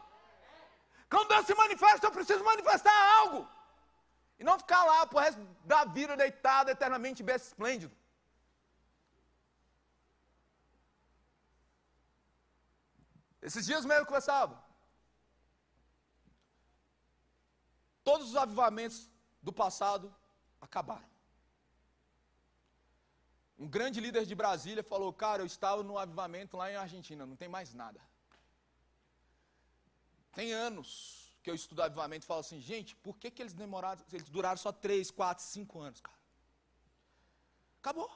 Quando Deus se manifesta, eu preciso manifestar algo. E não ficar lá pro resto da vida deitado eternamente esplêndido. Esses dias mesmo eu conversava. Todos os avivamentos do passado acabaram. Um grande líder de Brasília falou: Cara, eu estava no avivamento lá em Argentina, não tem mais nada. Tem anos que eu estudo avivamento e falo assim: Gente, por que, que eles demoraram? Eles duraram só 3, 4, 5 anos, cara. Acabou.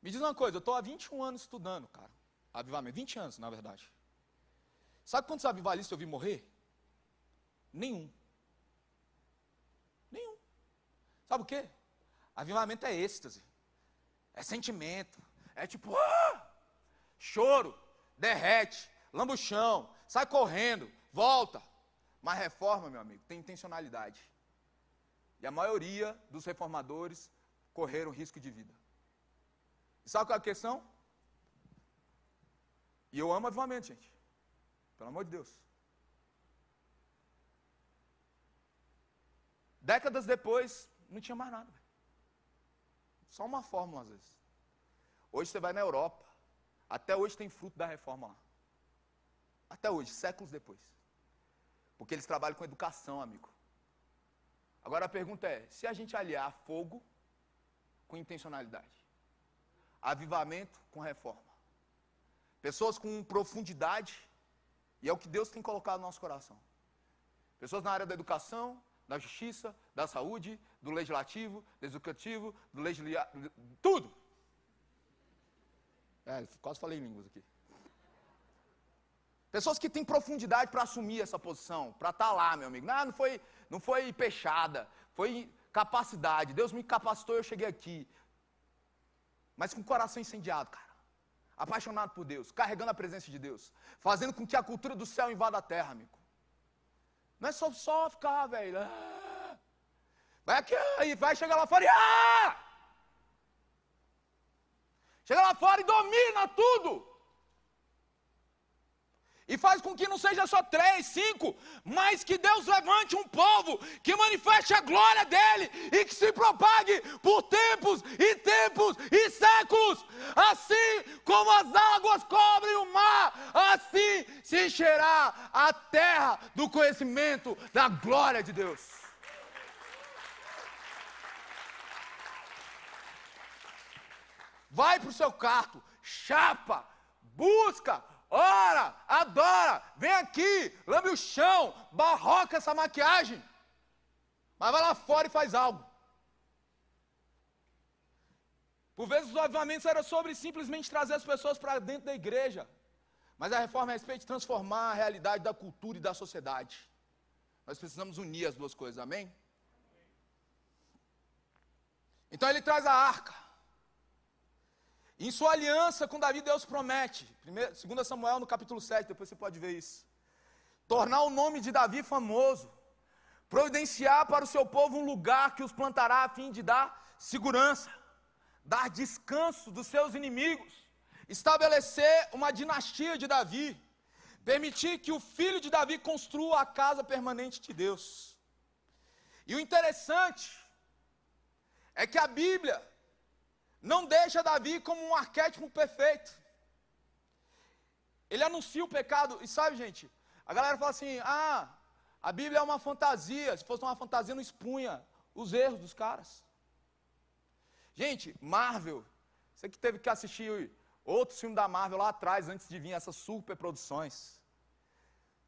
Me diz uma coisa: eu estou há 21 anos estudando, cara. Avivamento. 20 anos, na verdade. Sabe quantos avivalistas eu vi morrer? Nenhum. Nenhum. Sabe o quê? Avivamento é êxtase é sentimento, é tipo, ah! choro, derrete, lamba o chão, sai correndo, volta. Mas reforma, meu amigo, tem intencionalidade. E a maioria dos reformadores correram risco de vida. E sabe qual é a questão? E eu amo avivamento, gente. Pelo amor de Deus. Décadas depois, não tinha mais nada. Só uma fórmula às vezes. Hoje você vai na Europa, até hoje tem fruto da reforma lá. Até hoje, séculos depois. Porque eles trabalham com educação, amigo. Agora a pergunta é: se a gente aliar fogo com intencionalidade, avivamento com reforma, pessoas com profundidade, e é o que Deus tem colocado no nosso coração. Pessoas na área da educação, da justiça, da saúde, do legislativo, do educativo, do legislativo, tudo. É, quase falei línguas aqui. Pessoas que têm profundidade para assumir essa posição, para estar tá lá, meu amigo. Não, não foi, não foi peixada, foi capacidade. Deus me capacitou e eu cheguei aqui. Mas com o coração incendiado, cara. Apaixonado por Deus, carregando a presença de Deus, fazendo com que a cultura do céu invada a terra, amigo. Não é só, só ficar, velho. Ah, vai aqui, aí vai chegar lá fora e. Ah! Chega lá fora e domina tudo. E faz com que não seja só três, cinco, mas que Deus levante um povo que manifeste a glória dele e que se propague por tempos e tempos e séculos. Assim como as águas cobrem o mar, assim se encherá a terra do conhecimento da glória de Deus. Vai para o seu quarto, chapa, busca, ora, adora, vem aqui, lambe o chão, barroca essa maquiagem. Mas vai lá fora e faz algo. Por vezes os avivamentos eram sobre simplesmente trazer as pessoas para dentro da igreja. Mas a reforma é a respeito de transformar a realidade da cultura e da sociedade. Nós precisamos unir as duas coisas, amém? Então ele traz a arca. Em sua aliança com Davi, Deus promete, 2 Samuel no capítulo 7, depois você pode ver isso. Tornar o nome de Davi famoso, providenciar para o seu povo um lugar que os plantará a fim de dar segurança, dar descanso dos seus inimigos, estabelecer uma dinastia de Davi, permitir que o filho de Davi construa a casa permanente de Deus. E o interessante é que a Bíblia não deixa Davi como um arquétipo perfeito. Ele anuncia o pecado, e sabe, gente, a galera fala assim: ah, a Bíblia é uma fantasia. Se fosse uma fantasia, não expunha os erros dos caras. Gente, Marvel, você que teve que assistir outros filmes da Marvel lá atrás, antes de vir essas superproduções.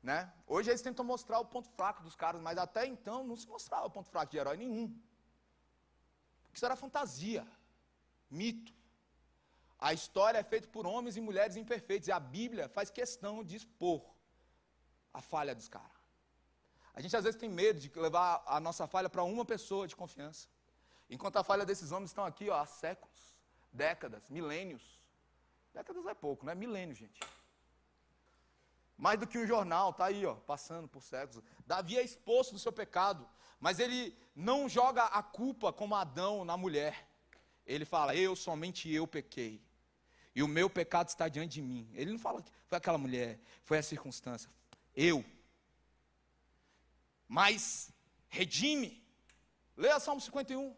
Né? Hoje eles tentam mostrar o ponto fraco dos caras, mas até então não se mostrava o ponto fraco de herói nenhum. Porque isso era fantasia mito. A história é feita por homens e mulheres imperfeitos, e a Bíblia faz questão de expor a falha dos caras. A gente às vezes tem medo de levar a nossa falha para uma pessoa de confiança. Enquanto a falha desses homens estão aqui ó, há séculos, décadas, milênios. Décadas é pouco, não é milênio, gente. Mais do que um jornal, está aí, ó, passando por séculos. Davi é exposto do seu pecado, mas ele não joga a culpa como Adão na mulher. Ele fala: Eu, somente eu pequei. E o meu pecado está diante de mim. Ele não fala que foi aquela mulher, foi a circunstância. Eu. Mas redime. Leia Salmo 51.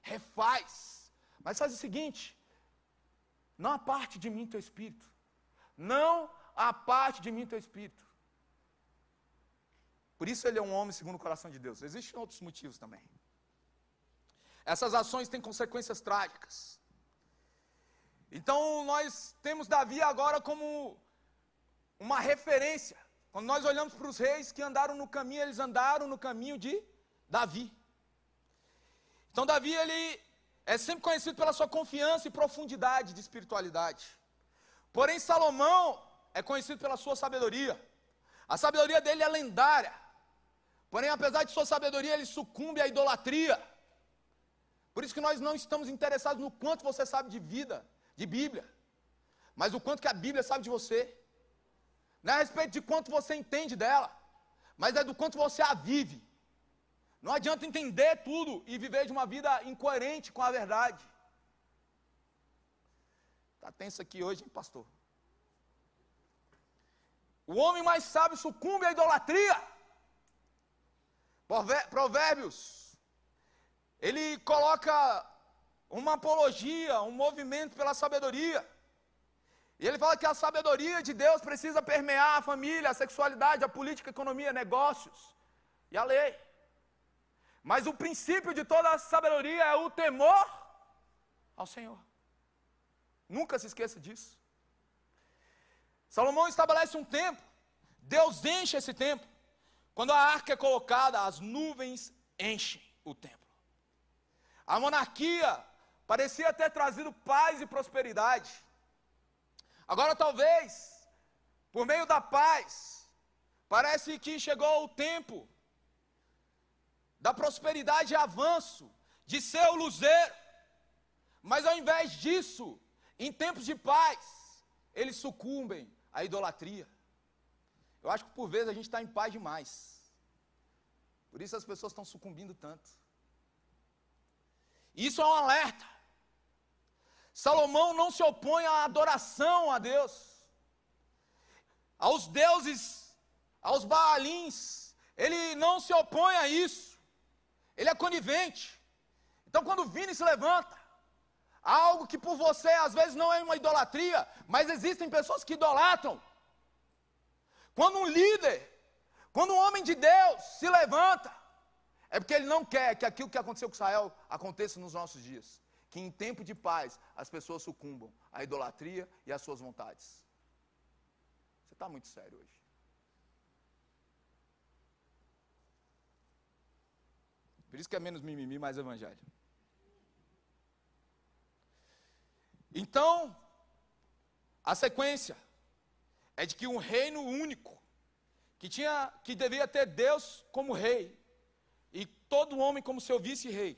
Refaz. Mas faz o seguinte: não aparte de mim teu espírito. Não aparte de mim teu espírito. Por isso ele é um homem segundo o coração de Deus. Existem outros motivos também. Essas ações têm consequências trágicas. Então nós temos Davi agora como uma referência. Quando nós olhamos para os reis que andaram no caminho, eles andaram no caminho de Davi. Então Davi ele é sempre conhecido pela sua confiança e profundidade de espiritualidade. Porém Salomão é conhecido pela sua sabedoria. A sabedoria dele é lendária. Porém, apesar de sua sabedoria, ele sucumbe à idolatria. Por isso que nós não estamos interessados no quanto você sabe de vida, de Bíblia, mas o quanto que a Bíblia sabe de você. Não é a respeito de quanto você entende dela, mas é do quanto você a vive. Não adianta entender tudo e viver de uma vida incoerente com a verdade. Está tenso aqui hoje, hein, pastor? O homem mais sábio sucumbe à idolatria. Provérbios, ele coloca uma apologia, um movimento pela sabedoria. E ele fala que a sabedoria de Deus precisa permear a família, a sexualidade, a política, a economia, negócios e a lei. Mas o princípio de toda a sabedoria é o temor ao Senhor. Nunca se esqueça disso. Salomão estabelece um tempo, Deus enche esse tempo. Quando a arca é colocada, as nuvens enchem o templo. A monarquia parecia ter trazido paz e prosperidade. Agora, talvez, por meio da paz, parece que chegou o tempo da prosperidade e avanço, de ser o luzeiro, mas ao invés disso, em tempos de paz, eles sucumbem à idolatria. Eu acho que por vezes a gente está em paz demais. Por isso as pessoas estão sucumbindo tanto. Isso é um alerta. Salomão não se opõe à adoração a Deus, aos deuses, aos baalins, ele não se opõe a isso, ele é conivente. Então, quando Vini se levanta, algo que por você às vezes não é uma idolatria, mas existem pessoas que idolatram. Quando um líder, quando um homem de Deus se levanta, é porque ele não quer que aquilo que aconteceu com Israel aconteça nos nossos dias que em tempo de paz as pessoas sucumbam à idolatria e às suas vontades. Você está muito sério hoje. Por isso que é menos mimimi, mais evangelho. Então, a sequência é de que um reino único, que tinha que devia ter Deus como rei e todo homem como seu vice-rei,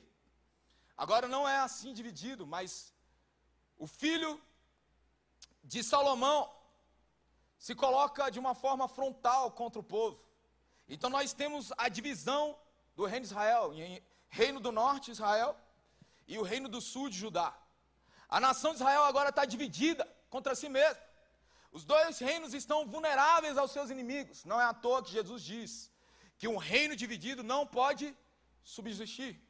Agora não é assim dividido, mas o filho de Salomão se coloca de uma forma frontal contra o povo. Então nós temos a divisão do reino de Israel, reino do norte Israel e o reino do sul de Judá. A nação de Israel agora está dividida contra si mesma. Os dois reinos estão vulneráveis aos seus inimigos. Não é à toa que Jesus diz que um reino dividido não pode subsistir.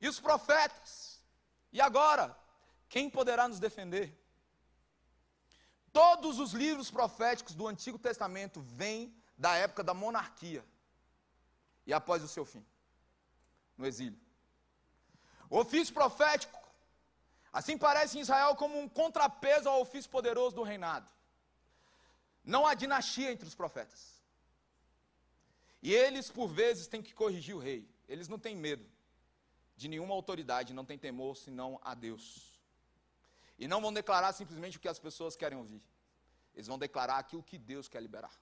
E os profetas? E agora? Quem poderá nos defender? Todos os livros proféticos do Antigo Testamento vêm da época da monarquia e após o seu fim, no exílio. O ofício profético, assim parece em Israel como um contrapeso ao ofício poderoso do reinado. Não há dinastia entre os profetas. E eles, por vezes, têm que corrigir o rei. Eles não têm medo de nenhuma autoridade, não tem temor senão a Deus. E não vão declarar simplesmente o que as pessoas querem ouvir. Eles vão declarar aquilo que Deus quer liberar.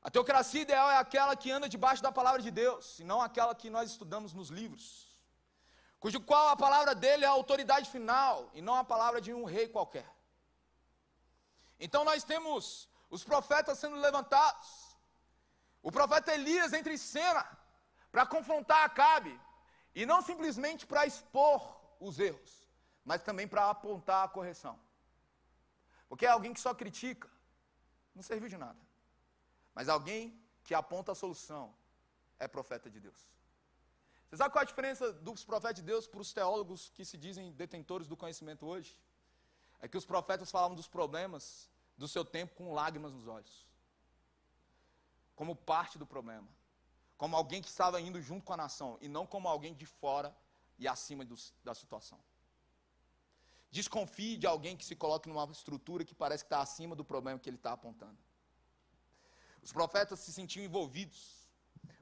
A teocracia ideal é aquela que anda debaixo da palavra de Deus, e não aquela que nós estudamos nos livros, cujo qual a palavra dele é a autoridade final, e não a palavra de um rei qualquer. Então nós temos os profetas sendo levantados. O profeta Elias entra em cena para confrontar Acabe E não simplesmente para expor os erros, mas também para apontar a correção. Porque é alguém que só critica, não serviu de nada. Mas alguém que aponta a solução é profeta de Deus. Você sabe qual é a diferença dos profetas de Deus para os teólogos que se dizem detentores do conhecimento hoje? É que os profetas falavam dos problemas do seu tempo com lágrimas nos olhos, como parte do problema, como alguém que estava indo junto com a nação e não como alguém de fora e acima dos, da situação. Desconfie de alguém que se coloque numa estrutura que parece que está acima do problema que ele está apontando. Os profetas se sentiam envolvidos,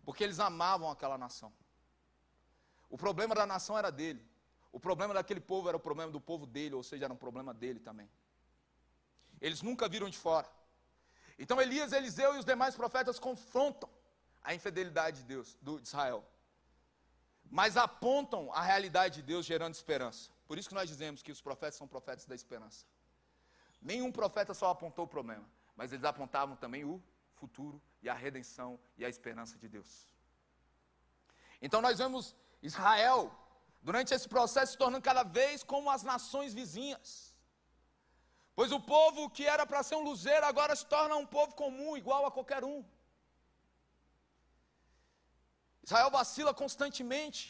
porque eles amavam aquela nação. O problema da nação era dele. O problema daquele povo era o problema do povo dele, ou seja, era um problema dele também. Eles nunca viram de fora. Então Elias, Eliseu e os demais profetas confrontam a infidelidade de Deus, do, de Israel. Mas apontam a realidade de Deus gerando esperança. Por isso que nós dizemos que os profetas são profetas da esperança. Nenhum profeta só apontou o problema, mas eles apontavam também o futuro e a redenção e a esperança de Deus. Então nós vemos Israel, durante esse processo, se tornando cada vez como as nações vizinhas. Pois o povo que era para ser um luzeiro agora se torna um povo comum, igual a qualquer um. Israel vacila constantemente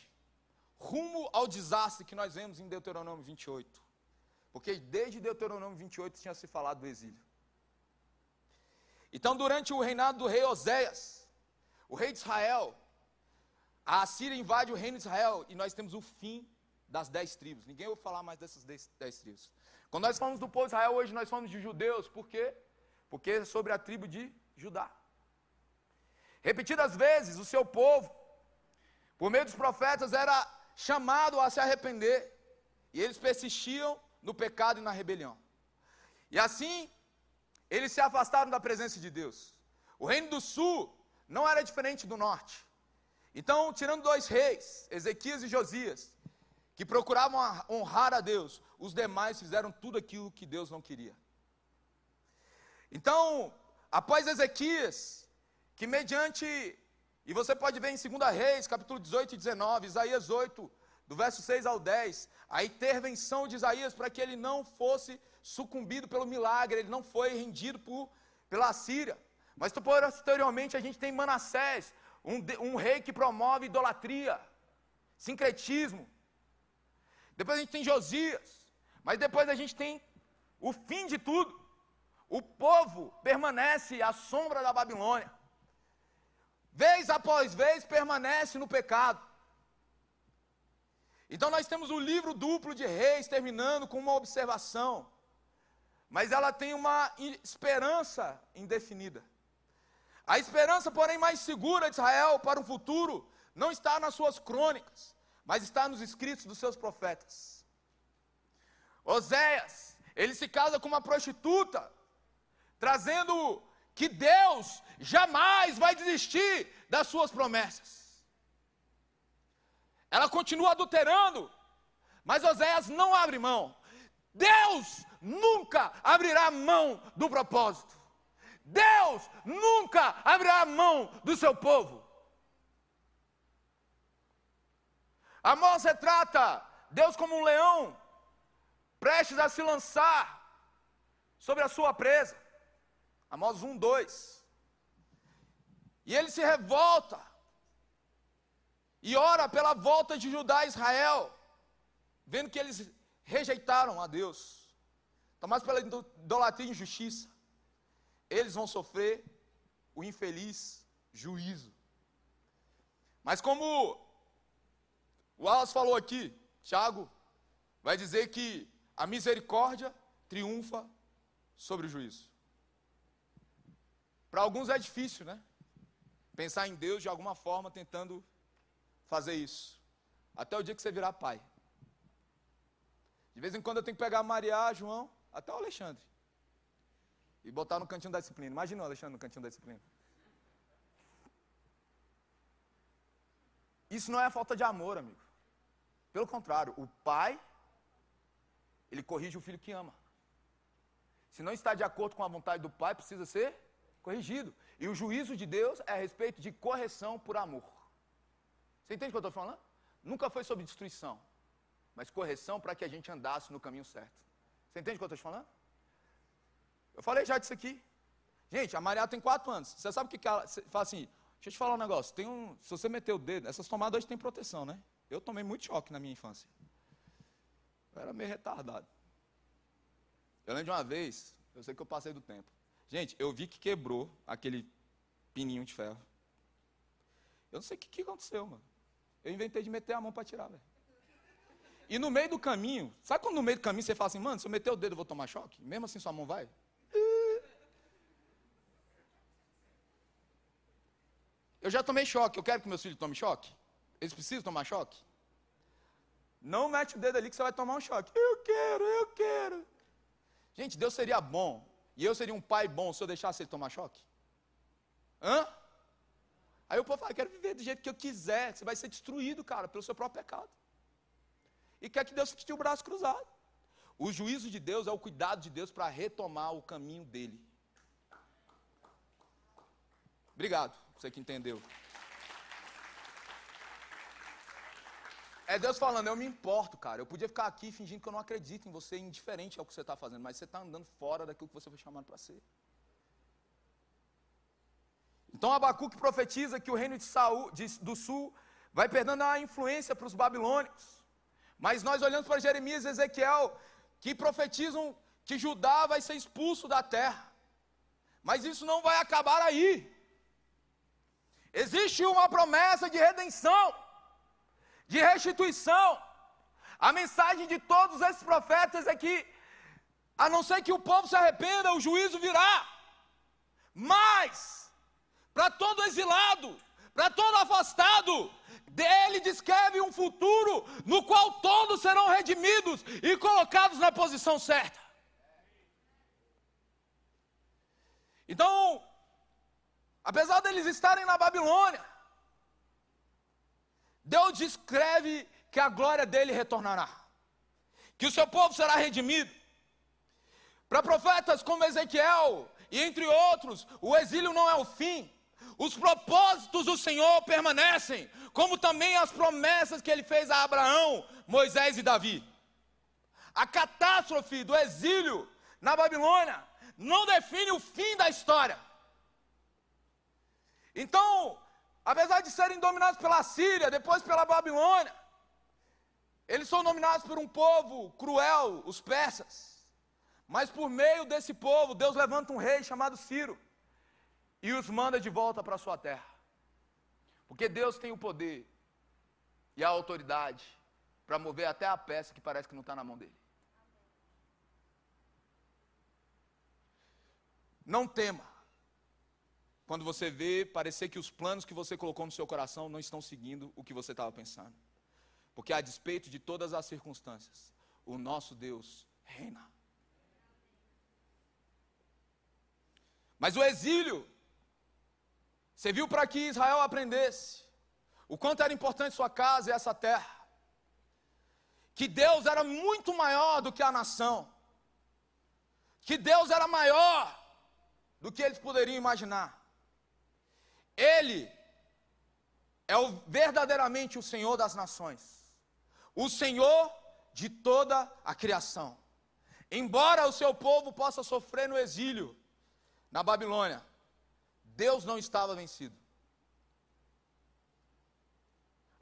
rumo ao desastre que nós vemos em Deuteronômio 28. Porque desde Deuteronômio 28 tinha se falado do exílio. Então, durante o reinado do rei Oséias, o rei de Israel, a Assíria invade o reino de Israel e nós temos o fim das dez tribos. Ninguém ouve falar mais dessas dez, dez tribos. Quando nós falamos do povo de Israel, hoje nós falamos de judeus. Por quê? Porque é sobre a tribo de Judá. Repetidas vezes, o seu povo, por meio dos profetas, era chamado a se arrepender. E eles persistiam no pecado e na rebelião. E assim, eles se afastaram da presença de Deus. O reino do sul não era diferente do norte. Então, tirando dois reis, Ezequias e Josias, que procuravam honrar a Deus, os demais fizeram tudo aquilo que Deus não queria. Então, após Ezequias, que mediante, e você pode ver em 2 Reis, capítulo 18 e 19, Isaías 8, do verso 6 ao 10, a intervenção de Isaías para que ele não fosse sucumbido pelo milagre, ele não foi rendido por, pela Síria. Mas posteriormente a gente tem Manassés, um, um rei que promove idolatria, sincretismo. Depois a gente tem Josias, mas depois a gente tem o fim de tudo. O povo permanece à sombra da Babilônia. Vez após vez permanece no pecado. Então nós temos o livro duplo de reis terminando com uma observação. Mas ela tem uma esperança indefinida. A esperança, porém, mais segura de Israel para o futuro não está nas suas crônicas, mas está nos escritos dos seus profetas. Oséias, ele se casa com uma prostituta, trazendo que Deus jamais vai desistir das suas promessas. Ela continua adulterando, mas Oséias não abre mão. Deus nunca abrirá mão do propósito. Deus nunca abrirá mão do seu povo. Amós retrata Deus como um leão, prestes a se lançar sobre a sua presa. Amós 1, 2. E ele se revolta e ora pela volta de Judá a Israel, vendo que eles rejeitaram a Deus, mais pela idolatria e injustiça eles vão sofrer o infeliz juízo. Mas como o Wallace falou aqui, Tiago vai dizer que a misericórdia triunfa sobre o juízo. Para alguns é difícil, né? Pensar em Deus de alguma forma tentando fazer isso. Até o dia que você virar pai. De vez em quando eu tenho que pegar Maria, João, até o Alexandre e botar no cantinho da disciplina. Imagina o Alexandre no cantinho da disciplina. Isso não é falta de amor, amigo. Pelo contrário, o pai, ele corrige o filho que ama. Se não está de acordo com a vontade do pai, precisa ser corrigido. E o juízo de Deus é a respeito de correção por amor. Você entende o que eu estou falando? nunca foi sobre destruição, mas correção para que a gente andasse no caminho certo. Você entende o que eu estou te falando? Eu falei já disso aqui. Gente, a Maria tem quatro anos. Você sabe o que, ela fala assim? Deixa eu te falar um negócio. Tem um, se você meter o dedo, essas tomadas hoje têm proteção, né? Eu tomei muito choque na minha infância. Eu era meio retardado. Eu lembro de uma vez, eu sei que eu passei do tempo. Gente, eu vi que quebrou aquele pininho de ferro. Eu não sei o que, que aconteceu, mano. Eu inventei de meter a mão para tirar, velho. E no meio do caminho, sabe quando no meio do caminho você fala assim, mano, se eu meter o dedo eu vou tomar choque? Mesmo assim sua mão vai? Eu já tomei choque, eu quero que meus filhos tomem choque? Eles precisam tomar choque? Não mete o dedo ali que você vai tomar um choque. Eu quero, eu quero. Gente, Deus seria bom, e eu seria um pai bom se eu deixasse ele tomar choque? Hã? Aí o povo fala, quero viver do jeito que eu quiser. Você vai ser destruído, cara, pelo seu próprio pecado. E quer que Deus fique o braço cruzado. O juízo de Deus é o cuidado de Deus para retomar o caminho dele. Obrigado, você que entendeu. É Deus falando, eu me importo, cara. Eu podia ficar aqui fingindo que eu não acredito em você, indiferente ao que você está fazendo, mas você está andando fora daquilo que você foi chamado para ser. Então Abacuque profetiza que o reino de Saul, de, do sul vai perdendo a influência para os babilônicos. Mas nós olhamos para Jeremias e Ezequiel, que profetizam que Judá vai ser expulso da terra. Mas isso não vai acabar aí. Existe uma promessa de redenção, de restituição. A mensagem de todos esses profetas é que, a não ser que o povo se arrependa, o juízo virá. Mas, para todo exilado, para todo afastado, dele descreve um futuro no qual todos serão redimidos e colocados na posição certa. Então, apesar deles estarem na Babilônia, Deus descreve que a glória dele retornará, que o seu povo será redimido. Para profetas como Ezequiel e entre outros, o exílio não é o fim, os propósitos do Senhor permanecem, como também as promessas que ele fez a Abraão, Moisés e Davi. A catástrofe do exílio na Babilônia não define o fim da história. Então, apesar de serem dominados pela Síria, depois pela Babilônia, eles são dominados por um povo cruel, os persas. Mas por meio desse povo, Deus levanta um rei chamado Ciro e os manda de volta para a sua terra. Porque Deus tem o poder e a autoridade para mover até a peça que parece que não está na mão dele. Não tema. Quando você vê parecer que os planos que você colocou no seu coração não estão seguindo o que você estava pensando. Porque a despeito de todas as circunstâncias, o nosso Deus reina. Mas o exílio Serviu para que Israel aprendesse o quanto era importante sua casa e essa terra. Que Deus era muito maior do que a nação. Que Deus era maior do que eles poderiam imaginar. Ele é o, verdadeiramente o Senhor das nações, o Senhor de toda a criação. Embora o seu povo possa sofrer no exílio na Babilônia, Deus não estava vencido.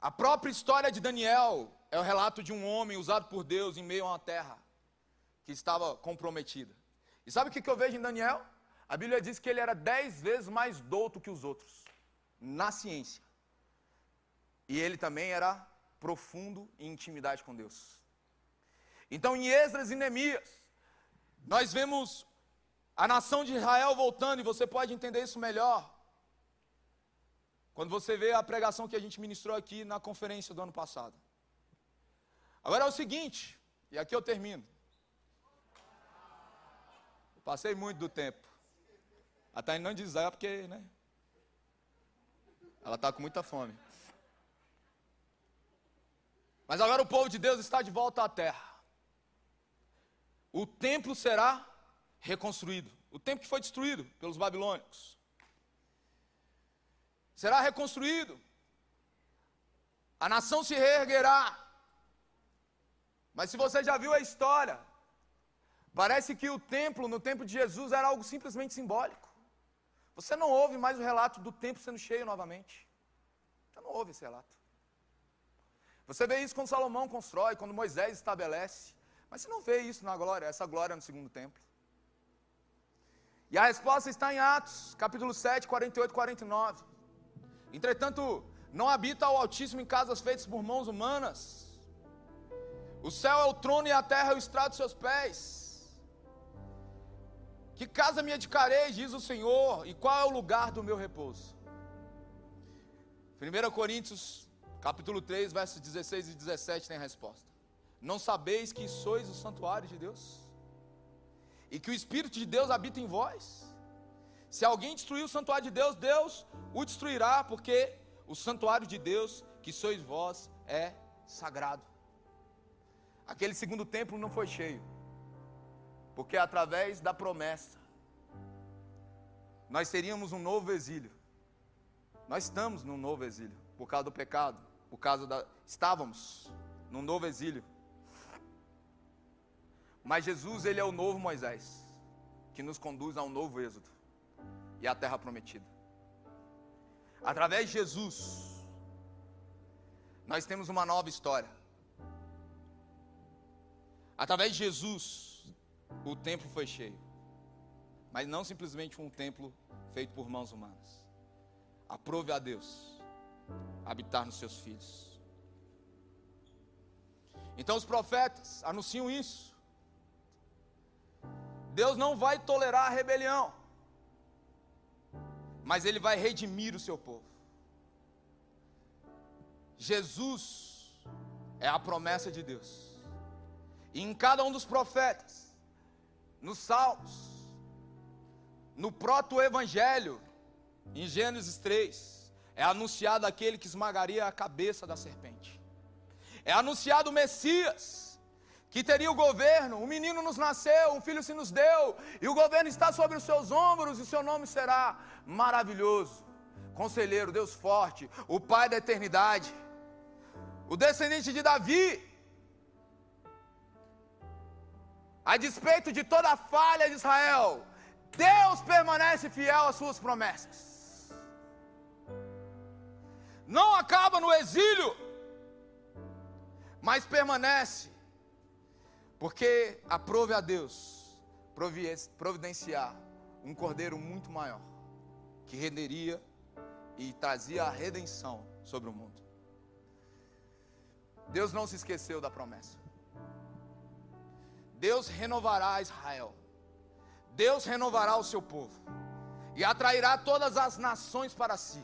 A própria história de Daniel é o relato de um homem usado por Deus em meio a uma terra que estava comprometida. E sabe o que eu vejo em Daniel? A Bíblia diz que ele era dez vezes mais douto que os outros, na ciência. E ele também era profundo em intimidade com Deus. Então, em Esdras e Neemias, nós vemos a nação de Israel voltando, e você pode entender isso melhor. Quando você vê a pregação que a gente ministrou aqui na conferência do ano passado. Agora é o seguinte, e aqui eu termino. Passei muito do tempo. A não diz é porque, né? Ela está com muita fome. Mas agora o povo de Deus está de volta à terra. O templo será reconstruído. O templo que foi destruído pelos babilônicos será reconstruído. A nação se reerguerá. Mas se você já viu a história, parece que o templo, no tempo de Jesus, era algo simplesmente simbólico. Você não ouve mais o relato do templo sendo cheio novamente. Você não ouve esse relato. Você vê isso quando Salomão constrói, quando Moisés estabelece. Mas você não vê isso na glória, essa glória no segundo templo. E a resposta está em Atos, capítulo 7, 48 e 49. Entretanto, não habita o Altíssimo em casas feitas por mãos humanas. O céu é o trono e a terra é o estrado dos seus pés. Que casa me edicarei, diz o Senhor, e qual é o lugar do meu repouso? 1 Coríntios, capítulo 3, versos 16 e 17 tem a resposta. Não sabeis que sois o santuário de Deus? E que o Espírito de Deus habita em vós? Se alguém destruir o santuário de Deus, Deus o destruirá, porque o santuário de Deus, que sois vós, é sagrado. Aquele segundo templo não foi cheio, porque através da promessa, nós teríamos um novo exílio. Nós estamos num novo exílio por causa do pecado, por causa da estávamos num novo exílio. Mas Jesus, ele é o novo Moisés, que nos conduz a um novo êxodo e à terra prometida. Através de Jesus, nós temos uma nova história. Através de Jesus, o templo foi cheio. Mas não simplesmente um templo feito por mãos humanas. Aprove a Deus habitar nos seus filhos. Então os profetas anunciam isso. Deus não vai tolerar a rebelião, mas Ele vai redimir o seu povo. Jesus é a promessa de Deus, e em cada um dos profetas, nos Salmos, no proto-evangelho, em Gênesis 3, é anunciado aquele que esmagaria a cabeça da serpente. É anunciado o Messias, que teria o governo. Um menino nos nasceu, um filho se nos deu, e o governo está sobre os seus ombros, e seu nome será maravilhoso. Conselheiro, Deus forte, o Pai da eternidade, o descendente de Davi. A despeito de toda a falha de Israel, Deus permanece fiel às suas promessas não acaba no exílio, mas permanece, porque aprove a Deus providenciar um cordeiro muito maior, que renderia e trazia a redenção sobre o mundo. Deus não se esqueceu da promessa. Deus renovará Israel. Deus renovará o seu povo e atrairá todas as nações para si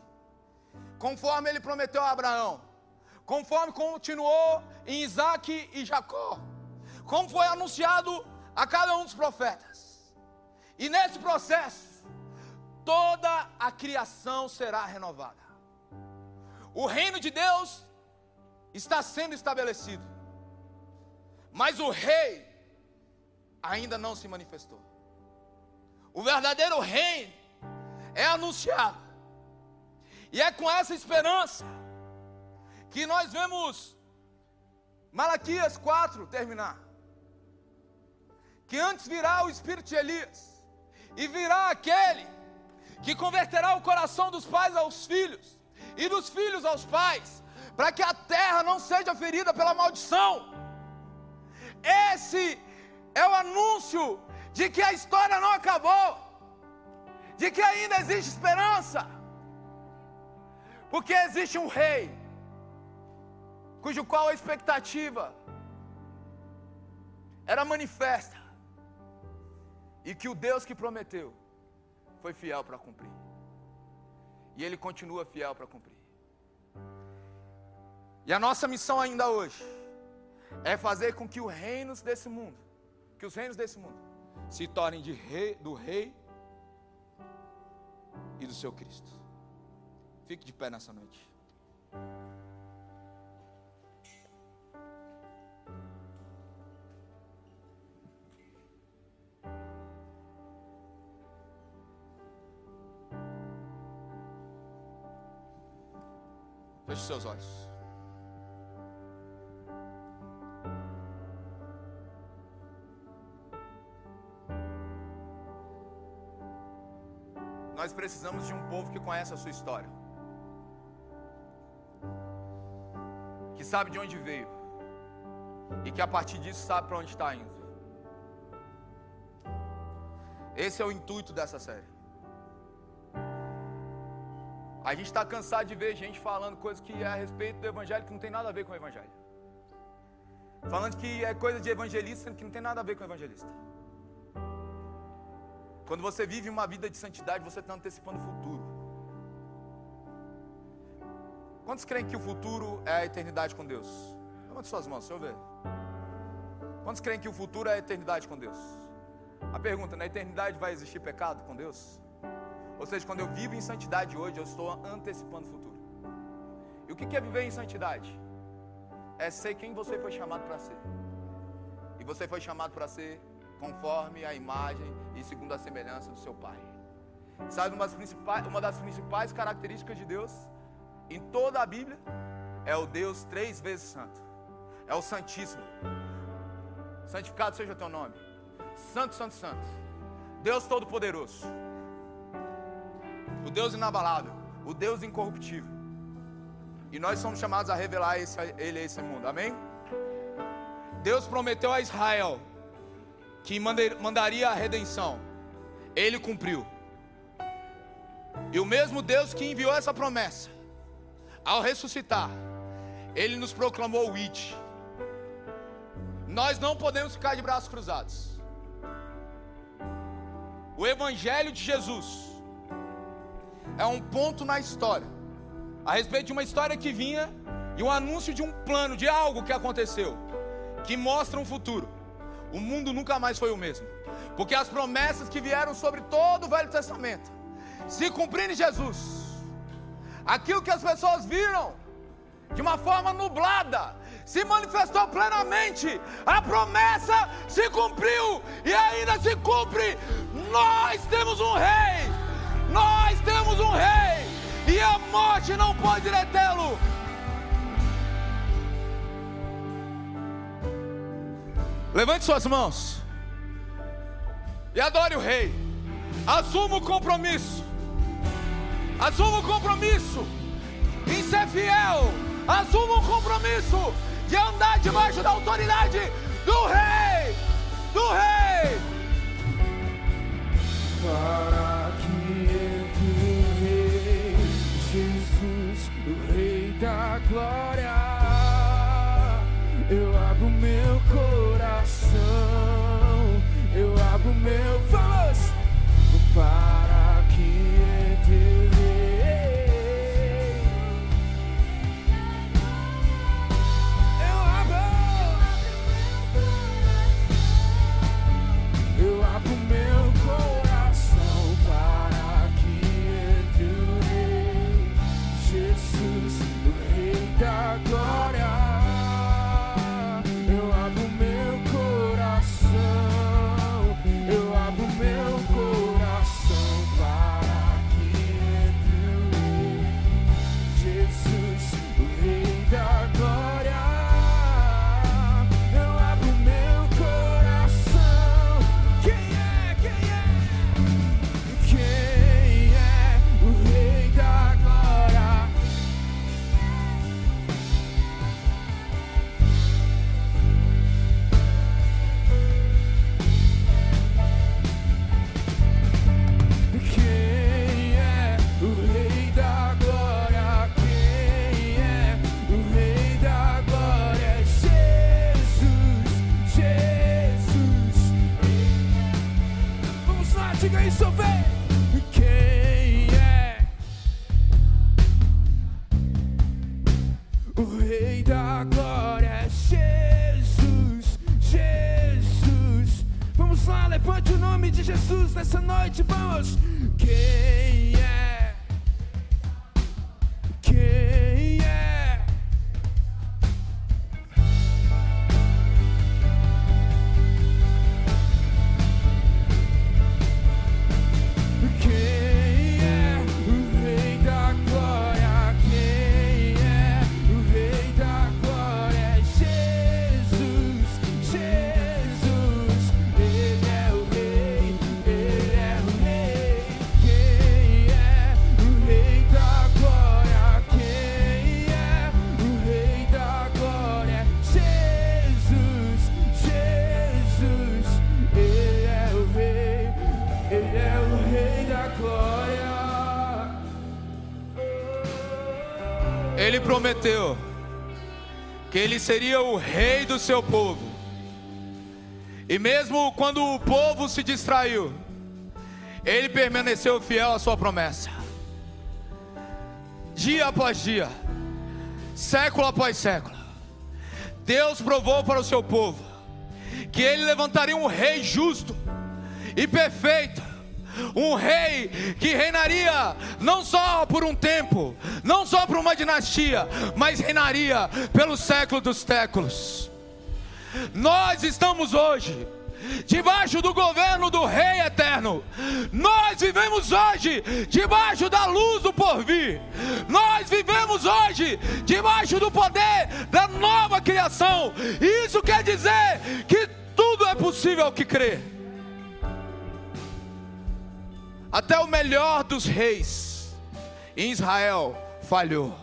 conforme ele prometeu a Abraão, conforme continuou em Isaac e Jacó, como foi anunciado a cada um dos profetas. E nesse processo, toda a criação será renovada. O reino de Deus está sendo estabelecido, mas o rei ainda não se manifestou. O verdadeiro reino é anunciado e é com essa esperança que nós vemos Malaquias 4 terminar. Que antes virá o espírito de Elias, e virá aquele que converterá o coração dos pais aos filhos, e dos filhos aos pais, para que a terra não seja ferida pela maldição. Esse é o anúncio de que a história não acabou, de que ainda existe esperança porque existe um rei, cujo qual a expectativa era manifesta, e que o Deus que prometeu foi fiel para cumprir, e ele continua fiel para cumprir. E a nossa missão ainda hoje é fazer com que os reinos desse mundo, que os reinos desse mundo se tornem de rei, do rei e do seu Cristo. Fique de pé nessa noite. Feche seus olhos. Precisamos de um povo que conhece a sua história. Que sabe de onde veio. E que a partir disso sabe para onde está indo. Esse é o intuito dessa série. A gente está cansado de ver gente falando coisas que é a respeito do evangelho que não tem nada a ver com o evangelho. Falando que é coisa de evangelista que não tem nada a ver com o evangelista. Quando você vive uma vida de santidade, você está antecipando o futuro. Quantos creem que o futuro é a eternidade com Deus? Levante suas mãos, deixa eu ver. Quantos creem que o futuro é a eternidade com Deus? A pergunta, na eternidade vai existir pecado com Deus? Ou seja, quando eu vivo em santidade hoje, eu estou antecipando o futuro. E o que é viver em santidade? É ser quem você foi chamado para ser. E você foi chamado para ser conforme a imagem e segundo a semelhança do seu Pai. Sabe, uma das principais, uma das principais características de Deus em toda a Bíblia é o Deus três vezes santo. É o Santíssimo. Santificado seja o teu nome. Santo, Santo, Santo. Deus Todo-Poderoso. O Deus inabalável. O Deus incorruptível. E nós somos chamados a revelar esse, Ele a esse mundo. Amém? Deus prometeu a Israel que mandaria a redenção. Ele cumpriu. E o mesmo Deus que enviou essa promessa, ao ressuscitar, Ele nos proclamou o It. Nós não podemos ficar de braços cruzados. O Evangelho de Jesus é um ponto na história, a respeito de uma história que vinha e um anúncio de um plano, de algo que aconteceu, que mostra um futuro. O mundo nunca mais foi o mesmo, porque as promessas que vieram sobre todo o Velho Testamento se cumpriram em Jesus. Aquilo que as pessoas viram de uma forma nublada, se manifestou plenamente, a promessa se cumpriu e ainda se cumpre. Nós temos um rei, nós temos um rei, e a morte não pode detê-lo. Levante suas mãos e adore o rei. Assuma o compromisso. Assuma o compromisso em ser fiel. Assuma o compromisso de andar debaixo da autoridade do rei. Do rei. Para que entre o rei Jesus, o rei da glória, eu abro meu coração, eu abro meu ele seria o rei do seu povo. E mesmo quando o povo se distraiu, ele permaneceu fiel à sua promessa. Dia após dia, século após século, Deus provou para o seu povo que ele levantaria um rei justo e perfeito, um rei que reinaria não só por um tempo, não só por uma dinastia, mas reinaria pelos séculos dos séculos. Nós estamos hoje debaixo do governo do Rei Eterno. Nós vivemos hoje debaixo da luz do porvir. Nós vivemos hoje debaixo do poder da nova criação. Isso quer dizer que tudo é possível que crê. Até o melhor dos reis em Israel falhou.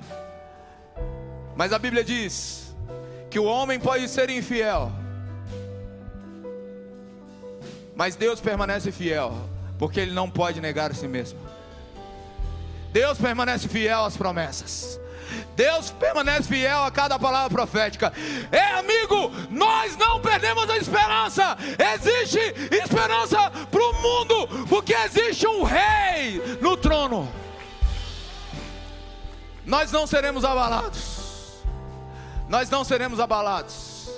Mas a Bíblia diz que o homem pode ser infiel mas Deus permanece fiel, porque Ele não pode negar a si mesmo. Deus permanece fiel às promessas. Deus permanece fiel a cada palavra profética. É amigo, nós não perdemos a esperança. Existe esperança para o mundo, porque existe um rei no trono. Nós não seremos abalados. Nós não seremos abalados.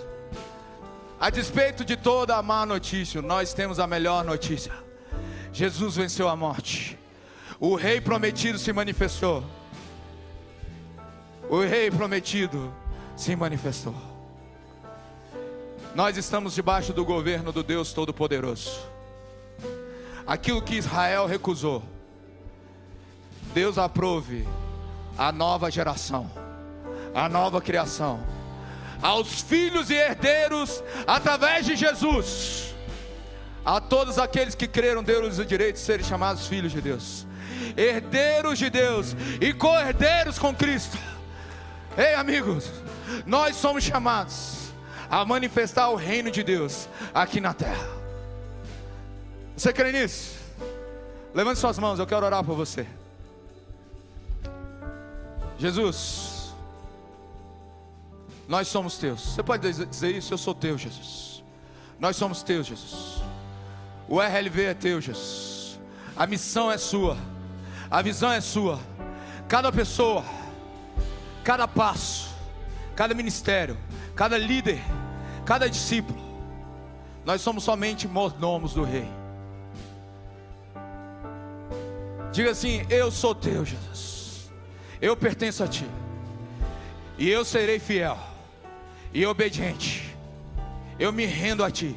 A despeito de toda a má notícia, nós temos a melhor notícia. Jesus venceu a morte. O rei prometido se manifestou. O rei prometido se manifestou. Nós estamos debaixo do governo do Deus Todo-Poderoso. Aquilo que Israel recusou, Deus aprove a nova geração, a nova criação aos filhos e herdeiros através de Jesus. A todos aqueles que creram, Deus o direito de serem chamados filhos de Deus, herdeiros de Deus e co-herdeiros com Cristo. Ei, amigos, nós somos chamados a manifestar o reino de Deus aqui na terra. Você crê nisso? Levante suas mãos, eu quero orar por você. Jesus, nós somos teus. Você pode dizer isso? Eu sou teu, Jesus. Nós somos teus, Jesus. O RLV é teu, Jesus. A missão é sua. A visão é sua. Cada pessoa, cada passo, cada ministério, cada líder, cada discípulo. Nós somos somente mordomos do Rei. Diga assim: Eu sou teu, Jesus. Eu pertenço a Ti. E eu serei fiel e obediente. Eu me rendo a Ti,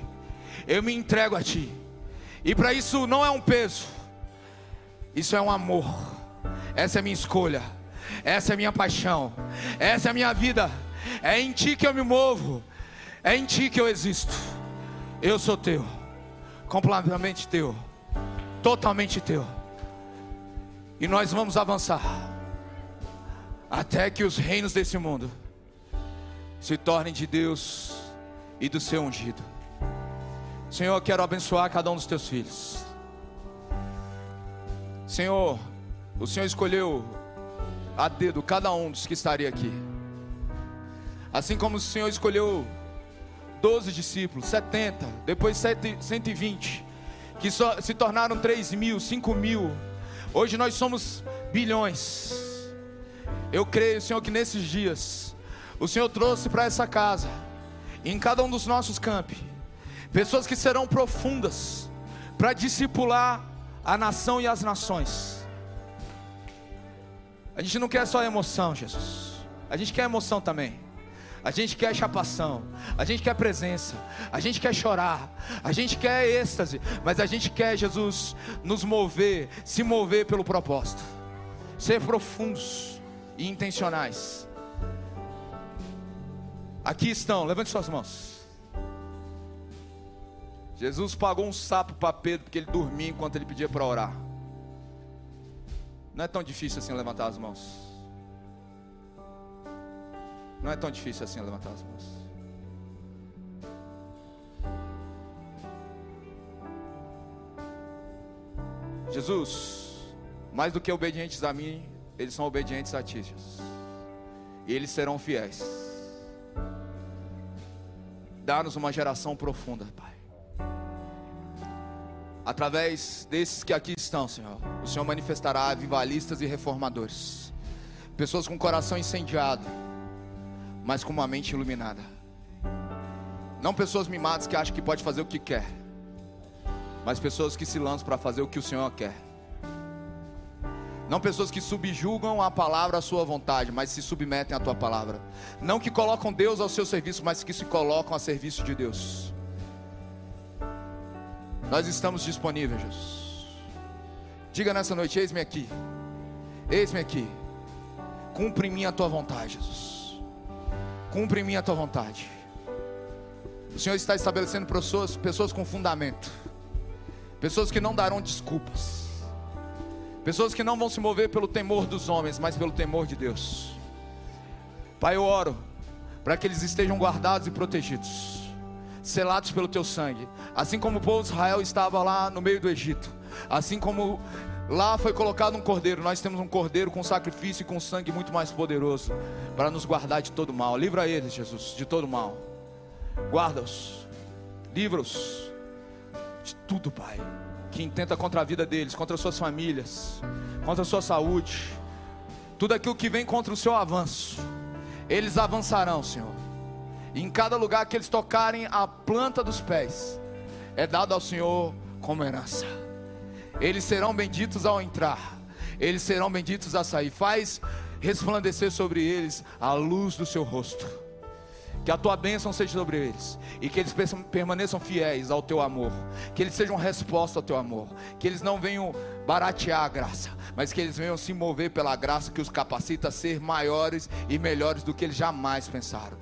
eu me entrego a Ti. E para isso não é um peso, isso é um amor. Essa é a minha escolha, essa é a minha paixão, essa é a minha vida. É em Ti que eu me movo, é em Ti que eu existo. Eu sou Teu, completamente Teu, totalmente Teu. E nós vamos avançar até que os reinos desse mundo se tornem de Deus e do seu ungido. Senhor, eu quero abençoar cada um dos teus filhos. Senhor, o Senhor escolheu a dedo cada um dos que estaria aqui. Assim como o Senhor escolheu 12 discípulos, 70, depois 120, que só, se tornaram 3 mil, 5 mil. Hoje nós somos bilhões. Eu creio, Senhor, que nesses dias o Senhor trouxe para essa casa, em cada um dos nossos campi, pessoas que serão profundas para discipular a nação e as nações. A gente não quer só emoção, Jesus. A gente quer emoção também. A gente quer chapação, a gente quer presença, a gente quer chorar, a gente quer êxtase, mas a gente quer, Jesus, nos mover, se mover pelo propósito, ser profundos e intencionais. Aqui estão, levante suas mãos. Jesus pagou um sapo para Pedro porque ele dormia enquanto ele pedia para orar. Não é tão difícil assim levantar as mãos. Não é tão difícil assim levantar as mãos. Jesus, mais do que obedientes a mim, eles são obedientes a ti, Jesus. e eles serão fiéis. Dá-nos uma geração profunda, Pai. Através desses que aqui estão, Senhor, o Senhor manifestará avivalistas e reformadores, pessoas com coração incendiado, mas com uma mente iluminada. Não pessoas mimadas que acham que pode fazer o que quer, mas pessoas que se lançam para fazer o que o Senhor quer. Não pessoas que subjugam a palavra à sua vontade, mas se submetem à tua palavra. Não que colocam Deus ao seu serviço, mas que se colocam a serviço de Deus. Nós estamos disponíveis, Jesus. Diga nessa noite: eis-me aqui. Eis-me aqui. Cumpre em mim a tua vontade, Jesus. Cumpre em mim a tua vontade. O Senhor está estabelecendo pessoas, pessoas com fundamento. Pessoas que não darão desculpas Pessoas que não vão se mover pelo temor dos homens, mas pelo temor de Deus. Pai, eu oro para que eles estejam guardados e protegidos, selados pelo teu sangue, assim como o povo de Israel estava lá no meio do Egito, assim como lá foi colocado um cordeiro, nós temos um cordeiro com sacrifício e com sangue muito mais poderoso para nos guardar de todo mal. Livra eles, Jesus, de todo mal. Guarda-os, livra-os de tudo, Pai que intenta contra a vida deles, contra suas famílias, contra a sua saúde, tudo aquilo que vem contra o seu avanço, eles avançarão, Senhor. Em cada lugar que eles tocarem a planta dos pés, é dado ao Senhor como herança. Eles serão benditos ao entrar, eles serão benditos a sair. Faz resplandecer sobre eles a luz do seu rosto que a tua bênção seja sobre eles e que eles permaneçam fiéis ao teu amor, que eles sejam resposta ao teu amor, que eles não venham baratear a graça, mas que eles venham se mover pela graça que os capacita a ser maiores e melhores do que eles jamais pensaram.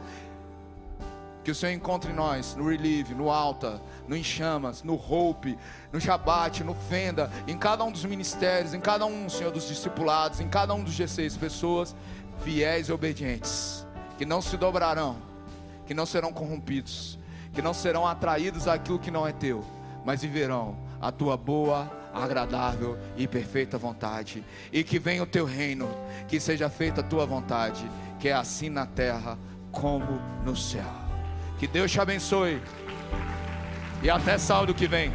Que o Senhor encontre nós no Relieve, no Alta, no Enchamas, no Hope, no Jabat, no Fenda, em cada um dos ministérios, em cada um, Senhor, dos discipulados, em cada um dos G6, pessoas fiéis e obedientes, que não se dobrarão que não serão corrompidos, que não serão atraídos àquilo que não é teu, mas viverão a tua boa, agradável e perfeita vontade, e que venha o teu reino, que seja feita a tua vontade, que é assim na terra como no céu. Que Deus te abençoe. E até sábado que vem.